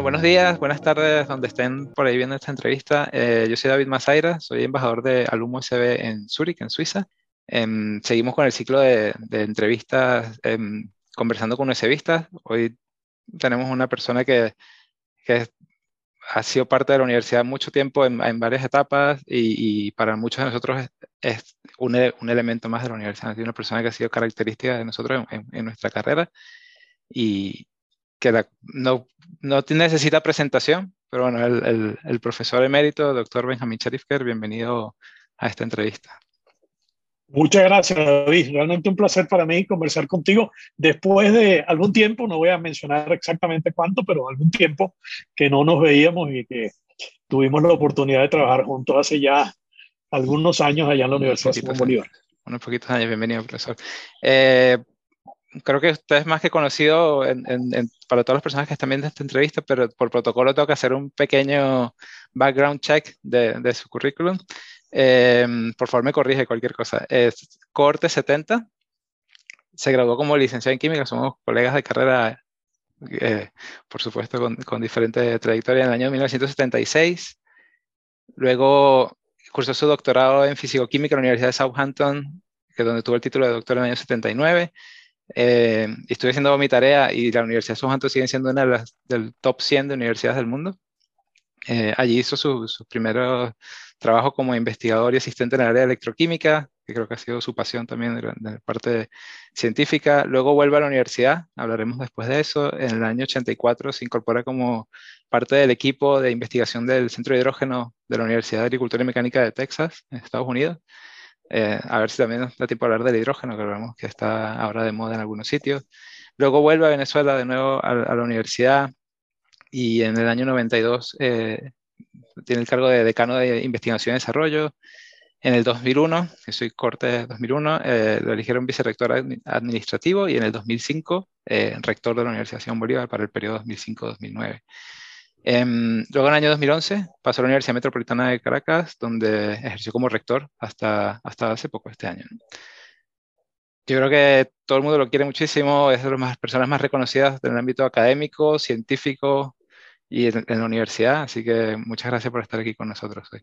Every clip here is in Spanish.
Bueno, buenos días, buenas tardes, donde estén por ahí viendo esta entrevista. Eh, yo soy David Mazaira, soy embajador de Alumo SB en Zúrich, en Suiza. Em, seguimos con el ciclo de, entrevistas em, conversando con USBistas. Hoy tenemos una persona que, que, ha sido parte de la universidad mucho tiempo en, varias etapas y, para muchos de nosotros es, un, un, elemento más de la universidad. Es una persona que ha sido característica de nosotros en, en nuestra carrera y, que no, no necesita presentación, pero bueno, el, el, profesor emérito, doctor Benjamin Cherifker, bienvenido a esta entrevista. Muchas gracias, David. Realmente un placer para mí conversar contigo después de algún tiempo, no voy a mencionar exactamente cuánto, pero algún tiempo que no nos veíamos y que tuvimos la oportunidad de trabajar juntos hace ya algunos años allá en la Universidad de Bolívar. Unos poquitos años, bienvenido, profesor. Eh, creo que usted es más que conocido para todas las personas que están viendo esta entrevista, pero por protocolo tengo que hacer un pequeño background check de, su currículum. Em, por favor, me corrige cualquier cosa. Es corte 70. Se graduó como licenciado en química. Somos colegas de carrera, eh, por supuesto, con, con diferente trayectoria en el año 1976. Luego cursó su doctorado en físico-química en la Universidad de Southampton, que donde tuvo el título de doctor en el año 79. Eh, estuve haciendo mi tarea y la Universidad de Southampton sigue siendo una de las del top 100 de universidades del mundo. Eh, allí hizo sus su primeros trabajos como investigador y asistente en el área de electroquímica, que creo que ha sido su pasión también de la, parte científica. Luego vuelve a la universidad, hablaremos después de eso. En el año 84 se incorpora como parte del equipo de investigación del Centro de Hidrógeno de la Universidad de Agricultura y Mecánica de Texas, en Estados Unidos. Eh, a ver si también nos da tiempo a hablar del hidrógeno, que vemos que está ahora de moda en algunos sitios. Luego vuelve a Venezuela de nuevo a, la universidad y en el año 92 eh, tiene el cargo de decano de investigación y desarrollo. En el 2001, que soy corte de 2001, eh, lo eligieron vicerrector administrativo y en el 2005 rector de la Universidad de Bolívar para el periodo 2005-2009. Em, luego en el año 2011 pasó a la Universidad Metropolitana de Caracas, donde ejerció como rector hasta, hasta hace poco, este año. Yo creo que todo el mundo lo quiere muchísimo, es de las personas más reconocidas en el ámbito académico, científico y en, la universidad, así que muchas gracias por estar aquí con nosotros hoy.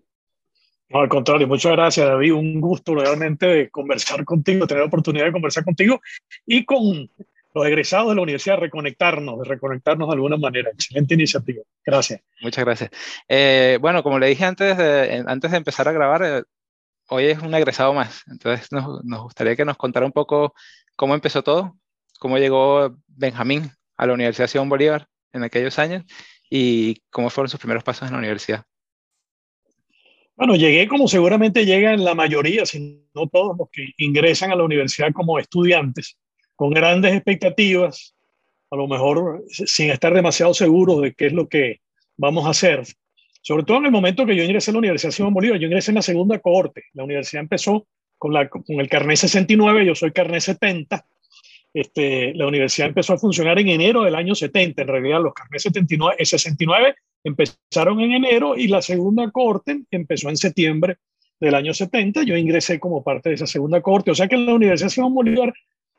No, al contrario, muchas gracias David, un gusto realmente de conversar contigo, tener la oportunidad de conversar contigo y con los egresados de la universidad reconectarnos, de reconectarnos de alguna manera. Excelente iniciativa. Gracias. Muchas gracias. Eh, bueno, como le dije antes de, antes de empezar a grabar, eh, hoy es un egresado más. Entonces nos, nos, gustaría que nos contara un poco cómo empezó todo, cómo llegó Benjamín a la Universidad Simón Bolívar en aquellos años y cómo fueron sus primeros pasos en la universidad. Bueno, llegué como seguramente llegan la mayoría, si no todos los que ingresan a la universidad como estudiantes con grandes expectativas, a lo mejor sin estar demasiado seguros de qué es lo que vamos a hacer. Sobre todo en el momento que yo ingresé a la Universidad Simón Bolívar, yo ingresé en la segunda cohorte. La universidad empezó con, el carnet 69, yo soy carnet 70. Este, la universidad empezó a funcionar en enero del año 70. En realidad, los carnets 79, 69 empezaron en enero y la segunda cohorte empezó en septiembre del año 70. Yo ingresé como parte de esa segunda cohorte. O sea que la Universidad Simón Bolívar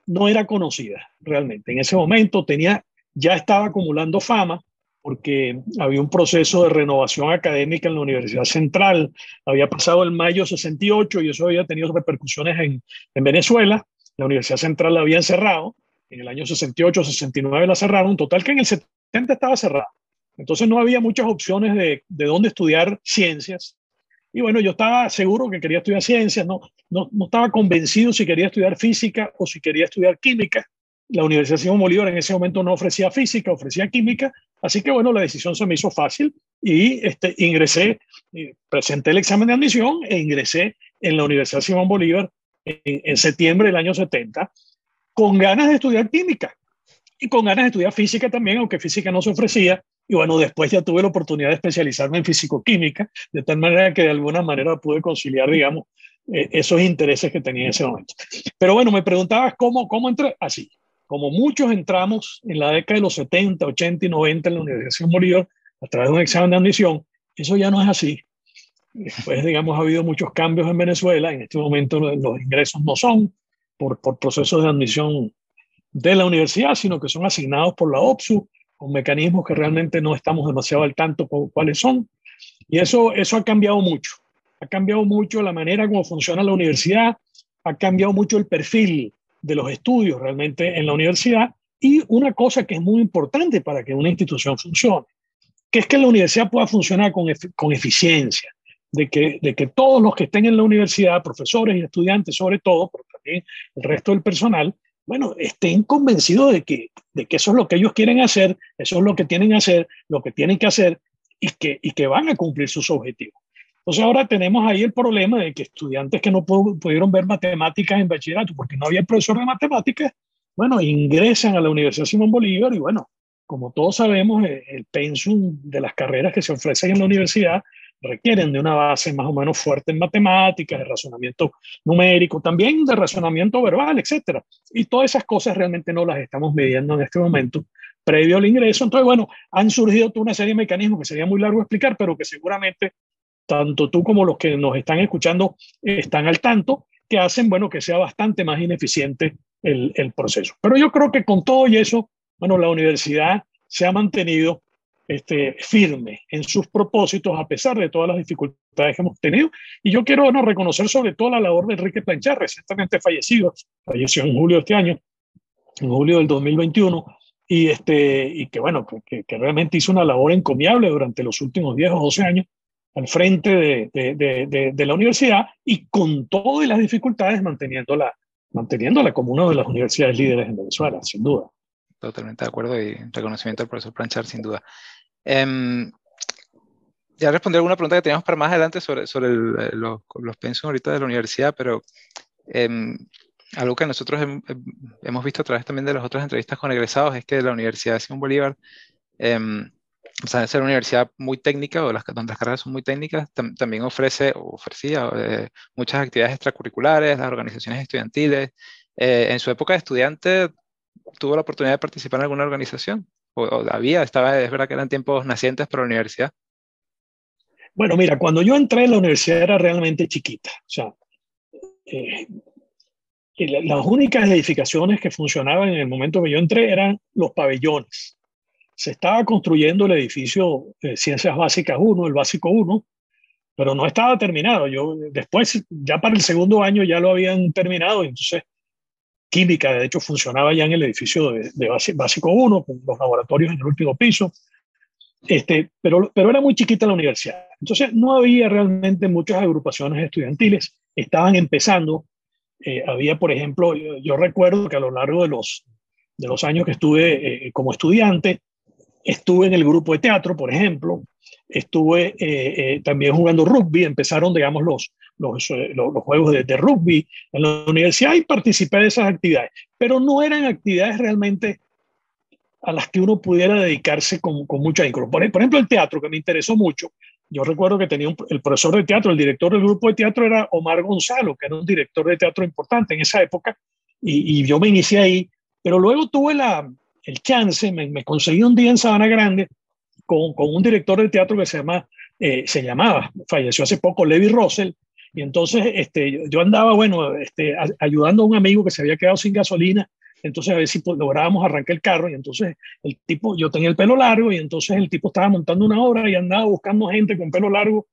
no era conocida realmente. En ese momento tenía, ya estaba acumulando fama porque había un proceso de renovación académica en la Universidad Central. Había pasado el mayo 68 y eso había tenido repercusiones en, en Venezuela. La Universidad Central la habían cerrado. En el año 68, 69 la cerraron. Total que en el 70 estaba cerrada. Entonces no había muchas opciones de, de dónde estudiar ciencias. Y bueno, yo estaba seguro que quería estudiar ciencias, no, no, no estaba convencido si quería estudiar física o si quería estudiar química. La Universidad Simón Bolívar en ese momento no ofrecía física, ofrecía química, así que bueno, la decisión se me hizo fácil y este, ingresé, eh, presenté el examen de admisión e ingresé en la Universidad Simón Bolívar en, en septiembre del año 70 con ganas de estudiar química y con ganas de estudiar física también, aunque física no se ofrecía, y bueno, después ya tuve la oportunidad de especializarme en fisicoquímica, de tal manera que de alguna manera pude conciliar, digamos, eh, esos intereses que tenía en ese momento. Pero bueno, me preguntabas cómo, cómo entré. Así, como muchos entramos en la década de los 70, 80 y 90 en la Universidad de a través de un examen de admisión, eso ya no es así. Después, digamos, ha habido muchos cambios en Venezuela. En este momento los ingresos no son por, por procesos de admisión de la universidad, sino que son asignados por la OPSU con mecanismos que realmente no estamos demasiado al tanto cuáles son. Y eso, eso ha cambiado mucho. Ha cambiado mucho la manera como funciona la universidad, ha cambiado mucho el perfil de los estudios realmente en la universidad y una cosa que es muy importante para que una institución funcione, que es que la universidad pueda funcionar con, con eficiencia, de que, de que todos los que estén en la universidad, profesores y estudiantes sobre todo, pero también el resto del personal, bueno, estén convencidos de que, de que eso es lo que ellos quieren hacer, eso es lo que tienen que hacer, lo que tienen que hacer y que, y que van a cumplir sus objetivos. Entonces ahora tenemos ahí el problema de que estudiantes que no pudieron ver matemáticas en bachillerato porque no había profesor de matemáticas, bueno, ingresan a la Universidad Simón Bolívar y bueno, como todos sabemos, eh, el pensum de las carreras que se ofrecen en la universidad requieren de una base más o menos fuerte en matemáticas, de razonamiento numérico, también de razonamiento verbal, etc. Y todas esas cosas realmente no las estamos midiendo en este momento previo al ingreso. Entonces, bueno, han surgido toda una serie de mecanismos que sería muy largo explicar, pero que seguramente tanto tú como los que nos están escuchando están al tanto, que hacen, bueno, que sea bastante más ineficiente el, el proceso. Pero yo creo que con todo y eso, bueno, la universidad se ha mantenido este, firme en sus propósitos a pesar de todas las dificultades que hemos tenido. Y yo quiero bueno, reconocer sobre todo la labor de Enrique Planchar, recientemente fallecido, falleció en julio de este año, en julio del 2021, y, este, y que bueno, que, que realmente hizo una labor encomiable durante los últimos 10 o 12 años al frente de, de, de, de, la universidad y con todas las dificultades manteniéndola, manteniéndola como una de las universidades líderes en Venezuela, sin duda. Totalmente de acuerdo y reconocimiento al profesor Planchar, sin duda. Um, ya respondí alguna pregunta que teníamos para más adelante sobre, sobre el, eh, los, los pensos ahorita de la universidad, pero um, algo que nosotros hem, hemos visto a través también de las otras entrevistas con egresados es que la Universidad de Simón Bolívar um, o sea, ser una universidad muy técnica o las, donde las carreras son muy técnicas, tam, también ofrece o ofrecía eh, muchas actividades extracurriculares, las organizaciones estudiantiles. Eh, en su época de estudiante, ¿tuvo la oportunidad de participar en alguna organización? O, o, había, estaba, es verdad que eran tiempos nacientes para la universidad. Bueno, mira, cuando yo entré en la universidad era realmente chiquita. O sea, eh, las únicas edificaciones que funcionaban en el momento que yo entré eran los pabellones se estaba construyendo el edificio de Ciencias Básicas 1, el básico 1, pero no estaba terminado. Yo después, ya para el segundo año ya lo habían terminado, entonces química, de hecho, funcionaba ya en el edificio de, básico 1, con los laboratorios en el último piso, este, pero, pero era muy chiquita la universidad. Entonces no había realmente muchas agrupaciones estudiantiles, estaban empezando. Eh, había, por ejemplo, yo, yo, recuerdo que a lo largo de los, de los años que estuve eh, como estudiante, Estuve en el grupo de teatro, por ejemplo, estuve eh, eh, también jugando rugby, empezaron, digamos, los, los, eh, los, juegos de, rugby en la universidad y participé de esas actividades, pero no eran actividades realmente a las que uno pudiera dedicarse con, con mucho ahínco. Por, ejemplo, el teatro, que me interesó mucho. Yo recuerdo que tenía el profesor de teatro, el director del grupo de teatro era Omar Gonzalo, que era un director de teatro importante en esa época, y, y yo me inicié ahí, pero luego tuve la, el chance, me, me, conseguí un día en Sabana Grande con, un director de teatro que se, llama, eh, se llamaba, falleció hace poco, Levi Russell, y entonces este, yo andaba, bueno, este, ayudando a un amigo que se había quedado sin gasolina, entonces a ver si lográbamos arrancar el carro, y entonces el tipo, yo tenía el pelo largo, y entonces el tipo estaba montando una obra y andaba buscando gente con pelo largo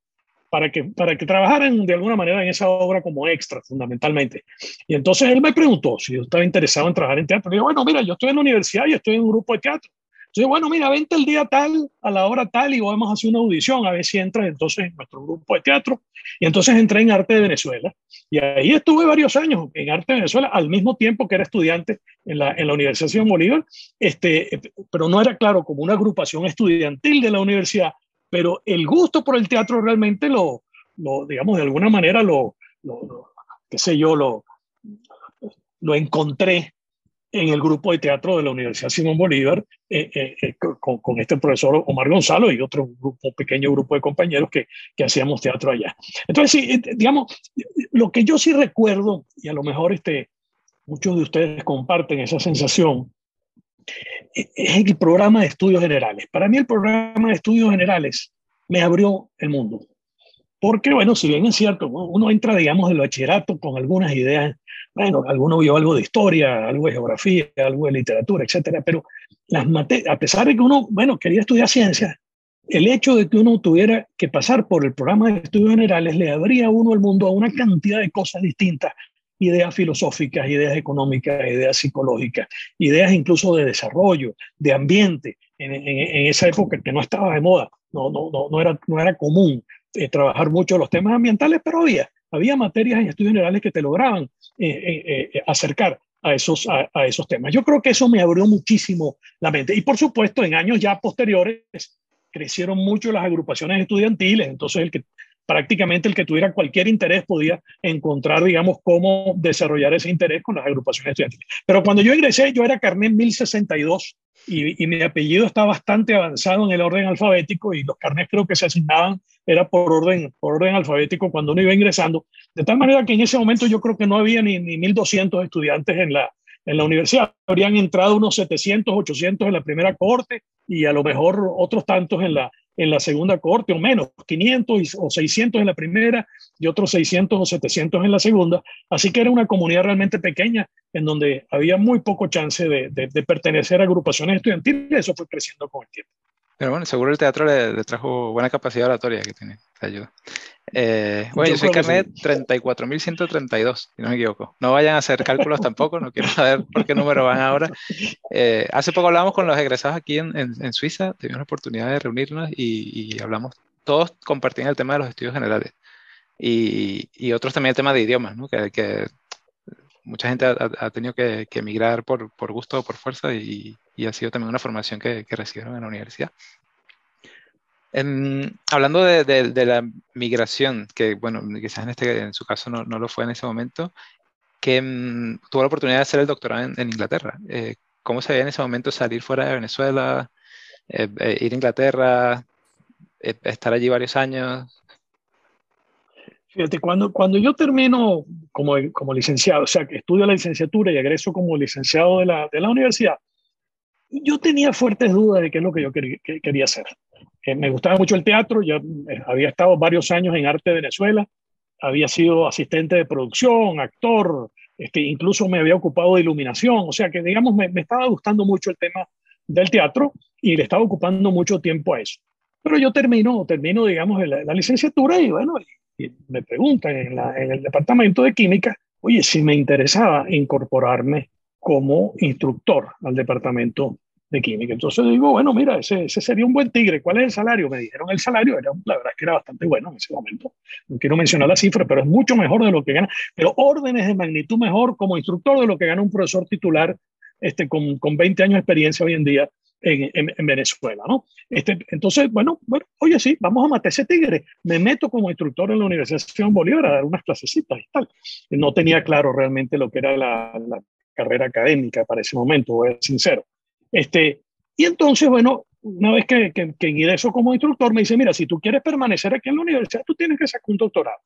para que, para que trabajaran de alguna manera en esa obra como extra, fundamentalmente. Y entonces él me preguntó si yo estaba interesado en trabajar en teatro. Y yo, bueno, mira, yo estoy en la universidad y estoy en un grupo de teatro. Entonces, bueno, mira, vente el día tal, a la hora tal, y vamos a hacer una audición, a ver si entras entonces en nuestro grupo de teatro. Y entonces entré en Arte de Venezuela. Y ahí estuve varios años en Arte de Venezuela, al mismo tiempo que era estudiante en la, en la Universidad Simón Bolívar, este, pero no era claro como una agrupación estudiantil de la universidad, pero el gusto por el teatro realmente lo, lo digamos, de alguna manera lo, lo, lo, qué sé yo, lo, lo encontré en el grupo de teatro de la Universidad Simón Bolívar eh, eh, eh, con, con, este profesor Omar Gonzalo y otro grupo, pequeño grupo de compañeros que, que hacíamos teatro allá. Entonces, sí, digamos, lo que yo sí recuerdo, y a lo mejor este, muchos de ustedes comparten esa sensación, es el programa de estudios generales. Para mí el programa de estudios generales me abrió el mundo. Porque, bueno, si bien es cierto, uno entra, digamos, del bachillerato con algunas ideas bueno, alguno vio algo de historia, algo de geografía, algo de literatura, etcétera, pero las a pesar de que uno, bueno, quería estudiar ciencias, el hecho de que uno tuviera que pasar por el programa de estudios generales le abría a uno el mundo a una cantidad de cosas distintas, ideas filosóficas, ideas económicas, ideas psicológicas, ideas incluso de desarrollo, de ambiente, en, esa época que no estaba de moda, no, no, no, no, era, no era común eh, trabajar mucho los temas ambientales, pero había, había materias en estudios generales que te lograban eh, eh, acercar a esos, a, esos temas. Yo creo que eso me abrió muchísimo la mente. Y por supuesto, en años ya posteriores crecieron mucho las agrupaciones estudiantiles, entonces el que prácticamente el que tuviera cualquier interés podía encontrar, digamos, cómo desarrollar ese interés con las agrupaciones estudiantiles. Pero cuando yo ingresé, yo era carnet 1062 y, y mi apellido está bastante avanzado en el orden alfabético y los carnets creo que se asignaban era por orden, por orden alfabético cuando uno iba ingresando, de tal manera que en ese momento yo creo que no había ni, ni 1.200 estudiantes en la, en la universidad. Habrían entrado unos 700, 800 en la primera corte y a lo mejor otros tantos en la, en la segunda corte o menos, 500 o 600 en la primera y otros 600 o 700 en la segunda. Así que era una comunidad realmente pequeña en donde había muy poco chance de, de pertenecer a agrupaciones estudiantiles. Eso fue creciendo con el tiempo. Pero bueno, seguro el teatro le, trajo buena capacidad oratoria que tiene, te ayuda. Eh, bueno, yo soy carnet 34.132, si no me equivoco. No vayan a hacer cálculos tampoco, no quiero saber por qué número van ahora. Eh, hace poco hablamos con los egresados aquí en, en, Suiza, tuvimos la oportunidad de reunirnos y, hablamos, todos compartían el tema de los estudios generales y, y otros también el tema de idiomas, ¿no? que, que mucha gente ha, tenido que, emigrar por, por, gusto o por fuerza y, ha sido también una formación que, que recibieron en la universidad. hablando de, la migración, que bueno, quizás en, este, en su caso no, no lo fue en ese momento, que mm, tuvo la oportunidad de hacer el doctorado en, Inglaterra. Eh, ¿Cómo se veía en ese momento salir fuera de Venezuela, eh, eh, ir a Inglaterra, estar allí varios años? Fíjate, cuando, cuando yo termino como, como licenciado, o sea, que estudio la licenciatura y egreso como licenciado de la, de la universidad, yo tenía fuertes dudas de qué es lo que yo quería hacer. Eh, me gustaba mucho el teatro, ya eh, había estado varios años en Arte Venezuela, había sido asistente de producción, actor, este, incluso me había ocupado de iluminación, o sea que digamos me, me estaba gustando mucho el tema del teatro y le estaba ocupando mucho tiempo a eso. Pero yo termino, termino digamos, la, la licenciatura y bueno, y me preguntan en, en, el departamento de química, oye, si me interesaba incorporarme como instructor al departamento de química. Entonces digo, bueno, mira, ese, ese, sería un buen tigre. ¿Cuál es el salario? Me dijeron el salario, era, la verdad es que era bastante bueno en ese momento. No quiero mencionar la cifra, pero es mucho mejor de lo que gana, pero órdenes de magnitud mejor como instructor de lo que gana un profesor titular este, con, con 20 años de experiencia hoy en día en, en, Venezuela, ¿no? Este, entonces, bueno, bueno, oye, sí, vamos a matar ese tigre. Me meto como instructor en la Universidad Bolívar a dar unas clasecitas y tal. No tenía claro realmente lo que era la, la carrera académica para ese momento, voy a ser sincero. Este, y entonces, bueno, una vez que, que, que ingreso como instructor, me dice, mira, si tú quieres permanecer aquí en la universidad, tú tienes que sacar un doctorado.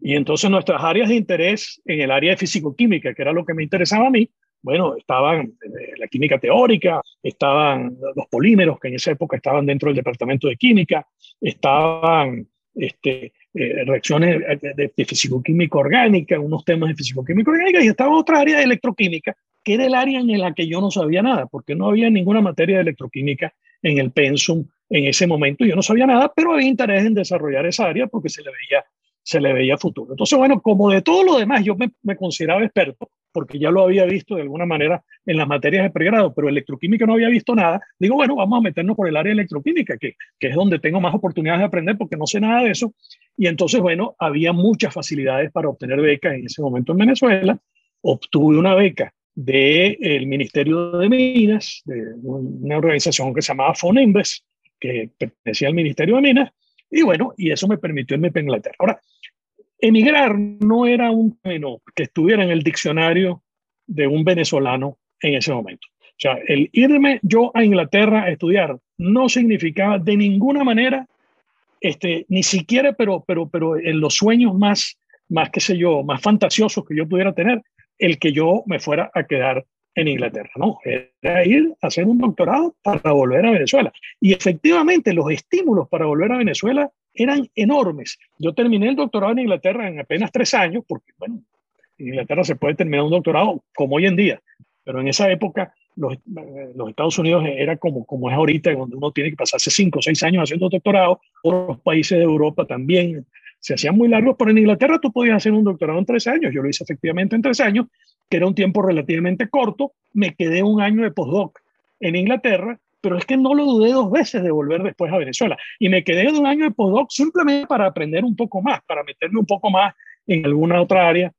Y entonces nuestras áreas de interés en el área de físico-química, que era lo que me interesaba a mí, bueno, estaban eh, la química teórica, estaban los polímeros, que en esa época estaban dentro del departamento de química, estaban este, eh, reacciones de, de físico-química orgánica, unos temas de físico-química orgánica, y estaba otra área de electroquímica, que era el área en la que yo no sabía nada, porque no había ninguna materia de electroquímica en el pensum en ese momento, yo no sabía nada, pero había interés en desarrollar esa área porque se le veía se le veía futuro. Entonces, bueno, como de todo lo demás, yo me, me, consideraba experto, porque ya lo había visto de alguna manera en las materias de pregrado, pero electroquímica no había visto nada. Digo, bueno, vamos a meternos por el área de electroquímica, que, que es donde tengo más oportunidades de aprender porque no sé nada de eso. Y entonces, bueno, había muchas facilidades para obtener becas en ese momento en Venezuela. Obtuve una beca del Ministerio de Minas, de una organización que se llamaba Fonembes, que pertenecía al Ministerio de Minas, y bueno, y eso me permitió irme a Inglaterra. Ahora, emigrar no era un término que estuviera en el diccionario de un venezolano en ese momento. O sea, el irme yo a Inglaterra a estudiar no significaba de ninguna manera, este, ni siquiera, pero, pero, pero en los sueños más, más, qué sé yo, más fantasiosos que yo pudiera tener, el que yo me fuera a quedar en Inglaterra, ¿no? Era ir a hacer un doctorado para volver a Venezuela. Y efectivamente los estímulos para volver a Venezuela eran enormes. Yo terminé el doctorado en Inglaterra en apenas tres años, porque, bueno, En Inglaterra se puede terminar un doctorado como hoy en día, pero en esa época los, los, Estados Unidos era como, como es ahorita, donde uno tiene que pasarse cinco o seis años haciendo doctorado. Otros países de Europa también se hacían muy largos, pero en Inglaterra tú podías hacer un doctorado en tres años. Yo lo hice efectivamente en tres años, que era un tiempo relativamente corto. Me quedé un año de postdoc en Inglaterra, pero es que no lo dudé dos veces de volver después a Venezuela. Y me quedé de un año de postdoc simplemente para aprender un poco más, para meterme un poco más en alguna otra área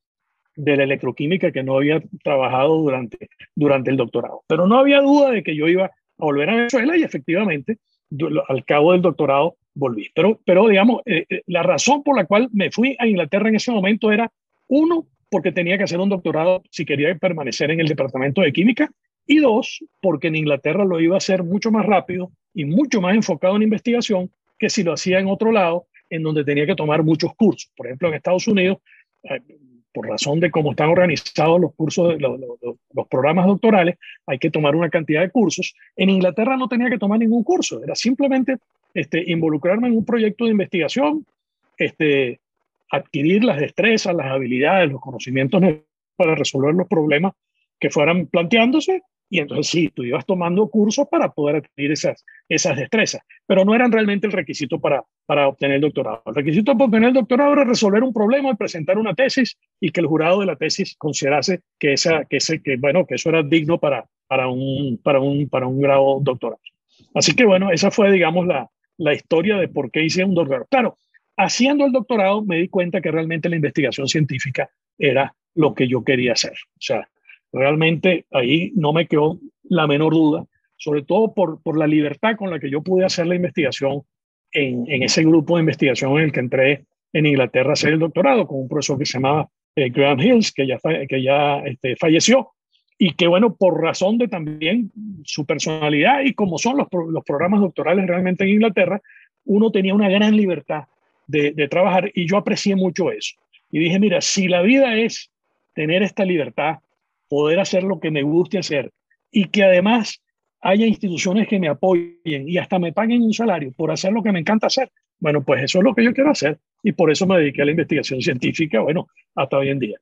de la electroquímica que no había trabajado durante, durante el doctorado. Pero no había duda de que yo iba a volver a Venezuela y efectivamente al cabo del doctorado volví. Pero, pero digamos, eh, eh, la razón por la cual me fui a Inglaterra en ese momento era, uno, porque tenía que hacer un doctorado si quería permanecer en el departamento de química, y dos, porque en Inglaterra lo iba a hacer mucho más rápido y mucho más enfocado en investigación que si lo hacía en otro lado, en donde tenía que tomar muchos cursos. Por ejemplo, en Estados Unidos, eh, por razón de cómo están organizados los cursos, los, los, programas doctorales, hay que tomar una cantidad de cursos. En Inglaterra no tenía que tomar ningún curso, era simplemente este, involucrarme en un proyecto de investigación, este, adquirir las destrezas, las habilidades, los conocimientos para resolver los problemas que fueran planteándose y entonces sí, tú ibas tomando cursos para poder adquirir esas, esas destrezas, pero no eran realmente el requisito para, para obtener el doctorado. El requisito para obtener el doctorado era resolver un problema y presentar una tesis y que el jurado de la tesis considerase que, esa, que, ese, que, bueno, que eso era digno para, para, un, para, un, para un grado doctoral. Así que bueno, esa fue, digamos, la, la historia de por qué hice un doctorado. Claro, haciendo el doctorado me di cuenta que realmente la investigación científica era lo que yo quería hacer. O sea, Realmente ahí no me quedó la menor duda, sobre todo por, por la libertad con la que yo pude hacer la investigación en, en, ese grupo de investigación en el que entré en Inglaterra a hacer el doctorado con un profesor que se llamaba eh, Graham Hills, que ya, que ya este, falleció, y que bueno, por razón de también su personalidad y como son los, los programas doctorales realmente en Inglaterra, uno tenía una gran libertad de, de trabajar y yo aprecié mucho eso. Y dije, mira, si la vida es tener esta libertad poder hacer lo que me guste hacer y que además haya instituciones que me apoyen y hasta me paguen un salario por hacer lo que me encanta hacer. Bueno, pues eso es lo que yo quiero hacer y por eso me dediqué a la investigación científica, bueno, hasta hoy en día.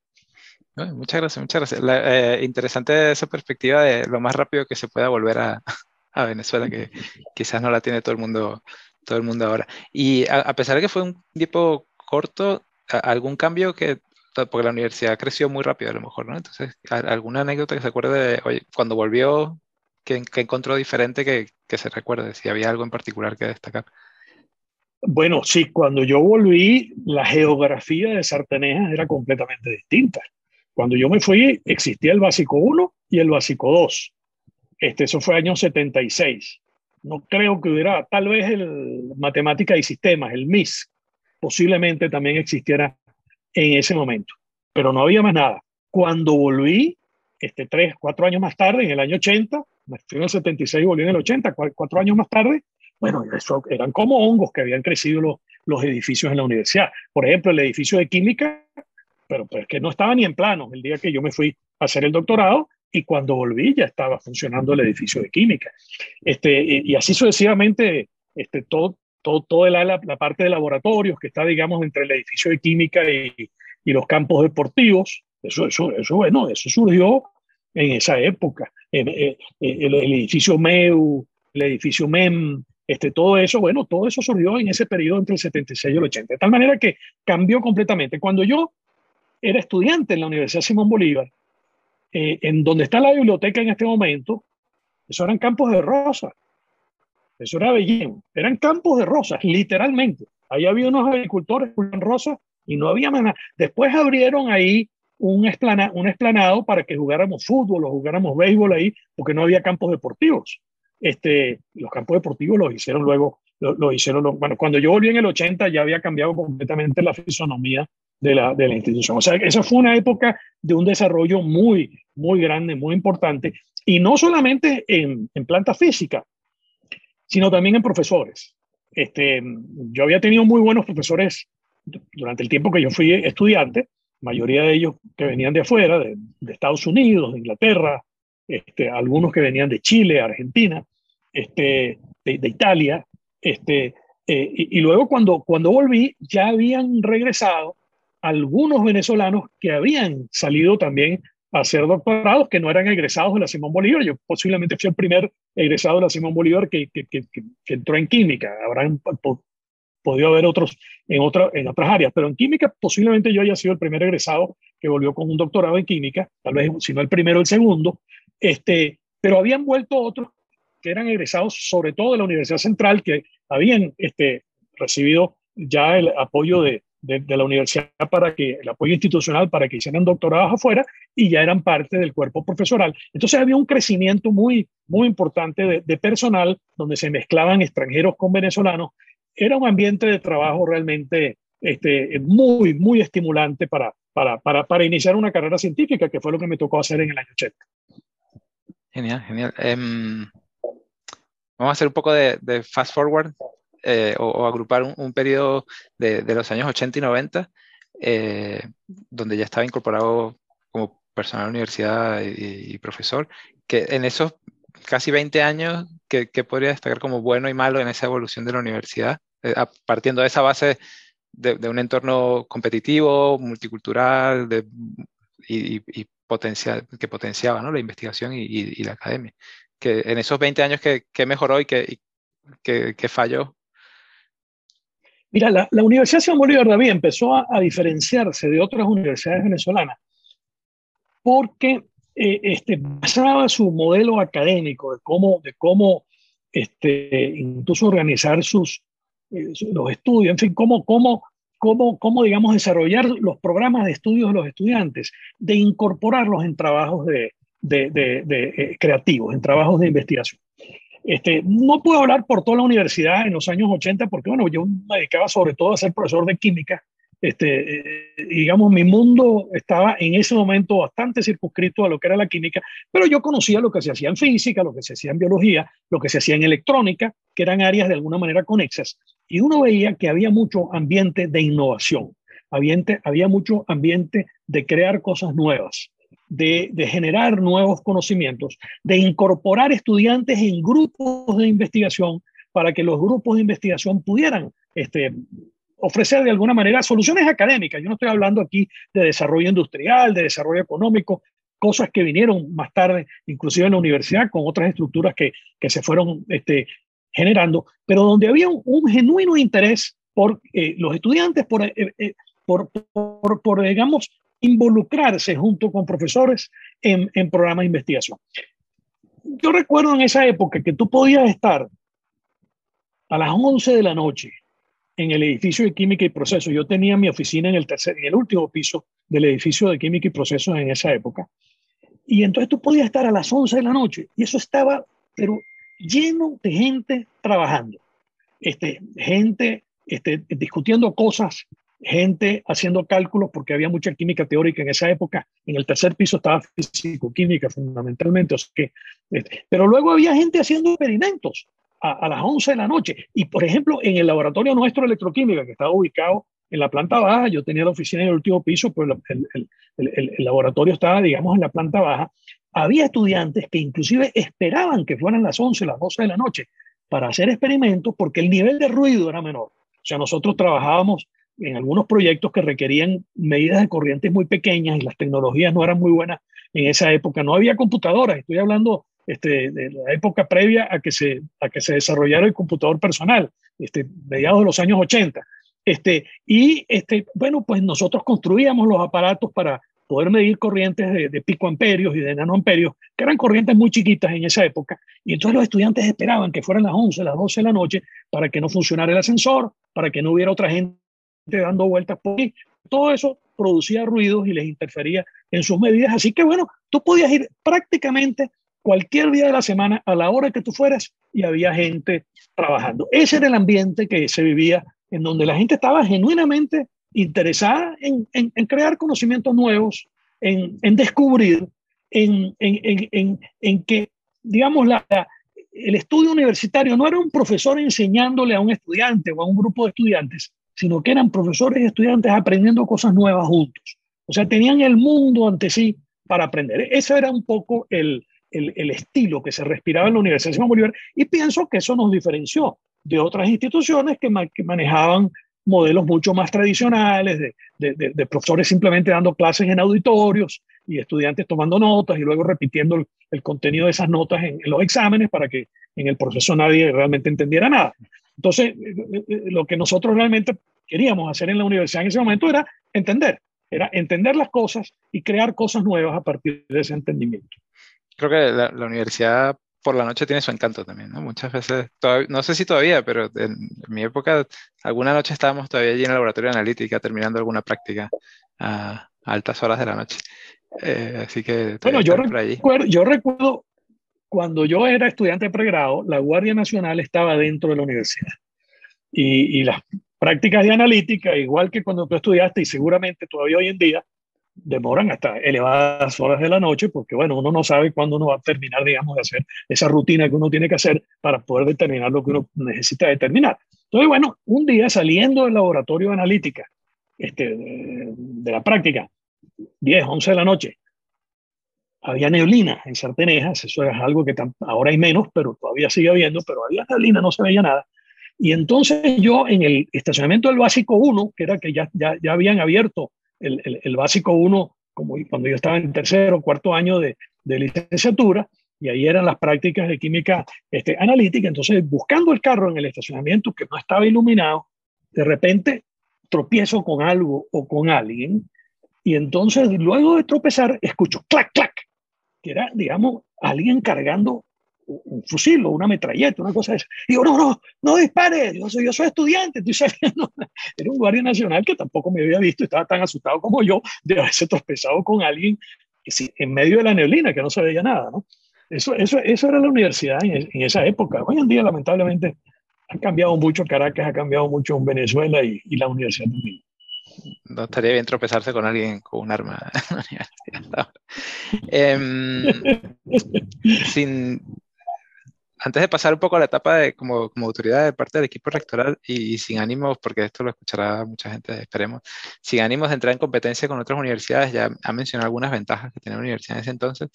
Muchas gracias, muchas gracias. Eh, interesante esa perspectiva de lo más rápido que se pueda volver a, a, Venezuela, que quizás no la tiene todo el mundo, todo el mundo ahora. Y a, pesar de que fue un tiempo corto, ¿algún cambio que porque la universidad creció muy rápido a lo mejor, ¿no? Entonces, ¿alguna anécdota que se acuerde de, oye, cuando volvió, que, encontró diferente que, que, se recuerde? Si había algo en particular que destacar. Bueno, sí, cuando yo volví, la geografía de Sartenejas era completamente distinta. Cuando yo me fui, existía el básico 1 y el básico 2. Este, eso fue año 76. No creo que hubiera, tal vez el matemática y sistemas, el MIS, posiblemente también existiera en ese momento, pero no había más nada. Cuando volví, este, tres, cuatro años más tarde, en el año 80, me fui en el 76 y volví en el 80, cuatro años más tarde, bueno, eso eran como hongos que habían crecido los, los edificios en la universidad. Por ejemplo, el edificio de química, pero pues que no estaba ni en plano el día que yo me fui a hacer el doctorado y cuando volví ya estaba funcionando el edificio de química. Este, y, así sucesivamente, este, todo, todo, toda la, la, parte de laboratorios que está, digamos, entre el edificio de química y, y los campos deportivos. Eso, eso, eso, bueno, eso surgió en esa época. El, el, el, edificio MEU, el edificio MEM, este, todo eso, bueno, todo eso surgió en ese periodo entre el 76 y el 80. De tal manera que cambió completamente. Cuando yo era estudiante en la Universidad Simón Bolívar, eh, en donde está la biblioteca en este momento, eso eran campos de rosas. Eso era Bellén. Eran campos de rosas, literalmente. Ahí había unos agricultores con rosas y no había nada. Después abrieron ahí un, esplana, un esplanado para que jugáramos fútbol o jugáramos béisbol ahí, porque no había campos deportivos. Este, los campos deportivos los hicieron luego, lo, hicieron, bueno, cuando yo volví en el 80 ya había cambiado completamente la fisonomía de la, de la institución. O sea, esa fue una época de un desarrollo muy, muy grande, muy importante, y no solamente en, en planta física, sino también en profesores. Este, yo había tenido muy buenos profesores durante el tiempo que yo fui estudiante, mayoría de ellos que venían de afuera, de, Estados Unidos, de Inglaterra, este, algunos que venían de Chile, Argentina, este, de, Italia, este, eh, y, luego cuando, cuando volví ya habían regresado algunos venezolanos que habían salido también a hacer doctorados que no eran egresados de la Simón Bolívar. Yo posiblemente fui el primer egresado de la Simón Bolívar que, que, que, entró en química. Habrán podido haber otros en, otra, en otras áreas, pero en química posiblemente yo haya sido el primer egresado que volvió con un doctorado en química, tal vez si no el primero, el segundo. Este, pero habían vuelto otros que eran egresados sobre todo de la Universidad Central, que habían este, recibido ya el apoyo de, de, la universidad para que, el apoyo institucional para que hicieran doctorados afuera y ya eran parte del cuerpo profesoral. Entonces había un crecimiento muy, muy importante de, personal donde se mezclaban extranjeros con venezolanos. Era un ambiente de trabajo realmente este, muy, muy estimulante para, para, para, para iniciar una carrera científica, que fue lo que me tocó hacer en el año 80. Genial, genial. Um, vamos a hacer un poco de, de fast forward eh, o, agrupar un, periodo de, de, los años 80 y 90, eh, donde ya estaba incorporado como personal de universidad y, profesor, que en esos casi 20 años, ¿qué, podría destacar como bueno y malo en esa evolución de la universidad? Eh, partiendo de esa base de, de, un entorno competitivo, multicultural de, y, y potencial, que potenciaba ¿no? la investigación y, y, la academia. Que en esos 20 años, ¿qué, mejoró y qué, qué falló Mira, la, Universidad Simón Bolívar David empezó a, diferenciarse de otras universidades venezolanas porque eh, este, basaba su modelo académico de cómo, de cómo este, incluso organizar sus, eh, los estudios, en fin, cómo, cómo, cómo, cómo, digamos, desarrollar los programas de estudios de los estudiantes, de incorporarlos en trabajos de, eh, creativos, en trabajos de investigación. Este, no puedo hablar por toda la universidad en los años 80 porque, bueno, yo me dedicaba sobre todo a ser profesor de química. Este, eh, digamos, mi mundo estaba en ese momento bastante circunscrito a lo que era la química, pero yo conocía lo que se hacía en física, lo que se hacía en biología, lo que se hacía en electrónica, que eran áreas de alguna manera conexas. Y uno veía que había mucho ambiente de innovación, había, había mucho ambiente de crear cosas nuevas de, generar nuevos conocimientos, de incorporar estudiantes en grupos de investigación para que los grupos de investigación pudieran este, ofrecer de alguna manera soluciones académicas. Yo no estoy hablando aquí de desarrollo industrial, de desarrollo económico, cosas que vinieron más tarde, inclusive en la universidad, con otras estructuras que, se fueron este, generando, pero donde había un, genuino interés por eh, los estudiantes, por, eh, eh, por, digamos, involucrarse junto con profesores en, en programas de investigación. Yo recuerdo en esa época que tú podías estar a las 11 de la noche en el edificio de química y procesos. Yo tenía mi oficina en el tercer, en el último piso del edificio de química y procesos en esa época. Y entonces tú podías estar a las 11 de la noche y eso estaba, pero lleno de gente trabajando, este, gente este, discutiendo cosas gente haciendo cálculos, porque había mucha química teórica en esa época. En el tercer piso estaba físico-química fundamentalmente. O que, este, pero luego había gente haciendo experimentos a, las 11 de la noche. Y, por ejemplo, en el laboratorio nuestro de electroquímica, que estaba ubicado en la planta baja, yo tenía la oficina en el último piso, pues el, el, el laboratorio estaba, digamos, en la planta baja. Había estudiantes que inclusive esperaban que fueran las 11, las 12 de la noche para hacer experimentos porque el nivel de ruido era menor. O sea, nosotros trabajábamos en algunos proyectos que requerían medidas de corrientes muy pequeñas y las tecnologías no eran muy buenas en esa época. No había computadoras, estoy hablando este, de la época previa a que se, a que se desarrollara el computador personal, este, mediados de los años 80. Este, y este, bueno, pues nosotros construíamos los aparatos para poder medir corrientes de, de pico amperios y de nanoamperios, que eran corrientes muy chiquitas en esa época. Y entonces los estudiantes esperaban que fueran las 11, las 12 de la noche para que no funcionara el ascensor, para que no hubiera otra gente dando vueltas por ahí. Todo eso producía ruidos y les interfería en sus medidas. Así que bueno, tú podías ir prácticamente cualquier día de la semana a la hora que tú fueras y había gente trabajando. Ese era el ambiente que se vivía en donde la gente estaba genuinamente interesada en, en, crear conocimientos nuevos, en, en descubrir, en, que, digamos, la, el estudio universitario no era un profesor enseñándole a un estudiante o a un grupo de estudiantes, sino que eran profesores y estudiantes aprendiendo cosas nuevas juntos. O sea, tenían el mundo ante sí para aprender. Ese era un poco el, el, estilo que se respiraba en la Universidad de Simón Bolívar y pienso que eso nos diferenció de otras instituciones que, manejaban modelos mucho más tradicionales de, de, profesores simplemente dando clases en auditorios y estudiantes tomando notas y luego repitiendo el, contenido de esas notas en, los exámenes para que en el proceso nadie realmente entendiera nada. Entonces, eh, eh, lo que nosotros realmente queríamos hacer en la universidad en ese momento era entender, era entender las cosas y crear cosas nuevas a partir de ese entendimiento. Creo que la, la universidad por la noche tiene su encanto también, ¿no? Muchas veces, no sé si todavía, pero en, mi época, alguna noche estábamos todavía allí en el laboratorio de analítica terminando alguna práctica a, altas horas de la noche. Eh, así que... Bueno, yo recuerdo, yo recuerdo cuando yo era estudiante de pregrado, la Guardia Nacional estaba dentro de la universidad. Y, las prácticas de analítica, igual que cuando tú estudiaste y seguramente todavía hoy en día, demoran hasta elevadas horas de la noche, porque bueno, uno no sabe cuándo uno va a terminar, digamos, de hacer esa rutina que uno tiene que hacer para poder determinar lo que uno necesita determinar. Entonces, bueno, un día saliendo del laboratorio de analítica, este, de, la práctica, 10, 11 de la noche, había neblina en Sartenejas, eso es algo que ahora hay menos, pero todavía sigue habiendo, pero había neblina, no se veía nada. Y entonces yo en el estacionamiento del básico 1, que era que ya, ya, ya habían abierto el, el, básico 1, como cuando yo estaba en tercero o cuarto año de, de, licenciatura, y ahí eran las prácticas de química este, analítica. Entonces, buscando el carro en el estacionamiento que no estaba iluminado, de repente tropiezo con algo o con alguien, y entonces luego de tropezar, escucho clac, clac, era, digamos, alguien cargando un fusil o una metralleta, una cosa de esa. Digo, no, no, no dispare, yo soy, yo soy estudiante, estoy saliendo. Era un guardia nacional que tampoco me había visto, estaba tan asustado como yo de haberse tropezado con alguien en medio de la neblina, que no se veía nada, ¿no? Eso, eso, eso era la universidad en, esa época. Hoy en día, lamentablemente, ha cambiado mucho Caracas, ha cambiado mucho en Venezuela y, y la universidad también. No estaría bien tropezarse con alguien con un arma. Eh, sin, antes de pasar un poco a la etapa de como, como autoridad de parte del equipo rectoral y, sin ánimos, porque esto lo escuchará mucha gente, esperemos, sin ánimos de entrar en competencia con otras universidades, ya ha mencionado algunas ventajas que tiene la universidad en ese entonces,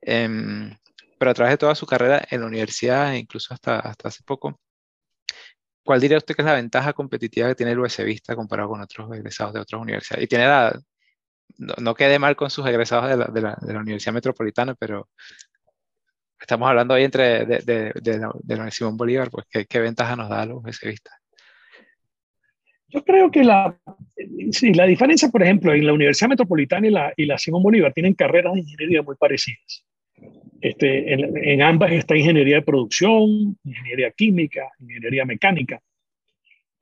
em, pero a través de toda su carrera en la universidad, incluso hasta, hasta hace poco, ¿cuál diría usted que es la ventaja competitiva que tiene el USBista comparado con otros egresados de otras universidades? Y tiene la, no, quede mal con sus egresados de la, de la, de la Universidad Metropolitana, pero estamos hablando ahí entre de, de, de, de la Simón Bolívar, pues ¿qué, ¿qué, ventaja nos da a los vista Yo creo que la, sí, la diferencia, por ejemplo, en la Universidad Metropolitana y la, y la Simón Bolívar tienen carreras de ingeniería muy parecidas. Este, en, ambas está ingeniería de producción, ingeniería química, ingeniería mecánica.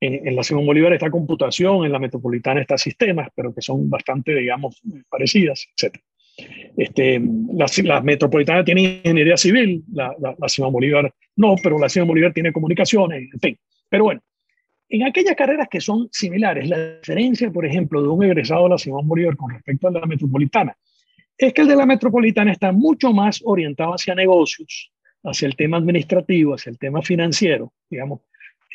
En, la Simón Bolívar está computación, en la Metropolitana está sistemas, pero que son bastante, digamos, parecidas, etc. Este, la, la, metropolitana tiene ingeniería civil, la, la, la, Simón Bolívar no, pero la Simón Bolívar tiene comunicaciones, en fin. Pero bueno, en aquellas carreras que son similares, la diferencia, por ejemplo, de un egresado de la Simón Bolívar con respecto a la metropolitana, es que el de la metropolitana está mucho más orientado hacia negocios, hacia el tema administrativo, hacia el tema financiero, digamos,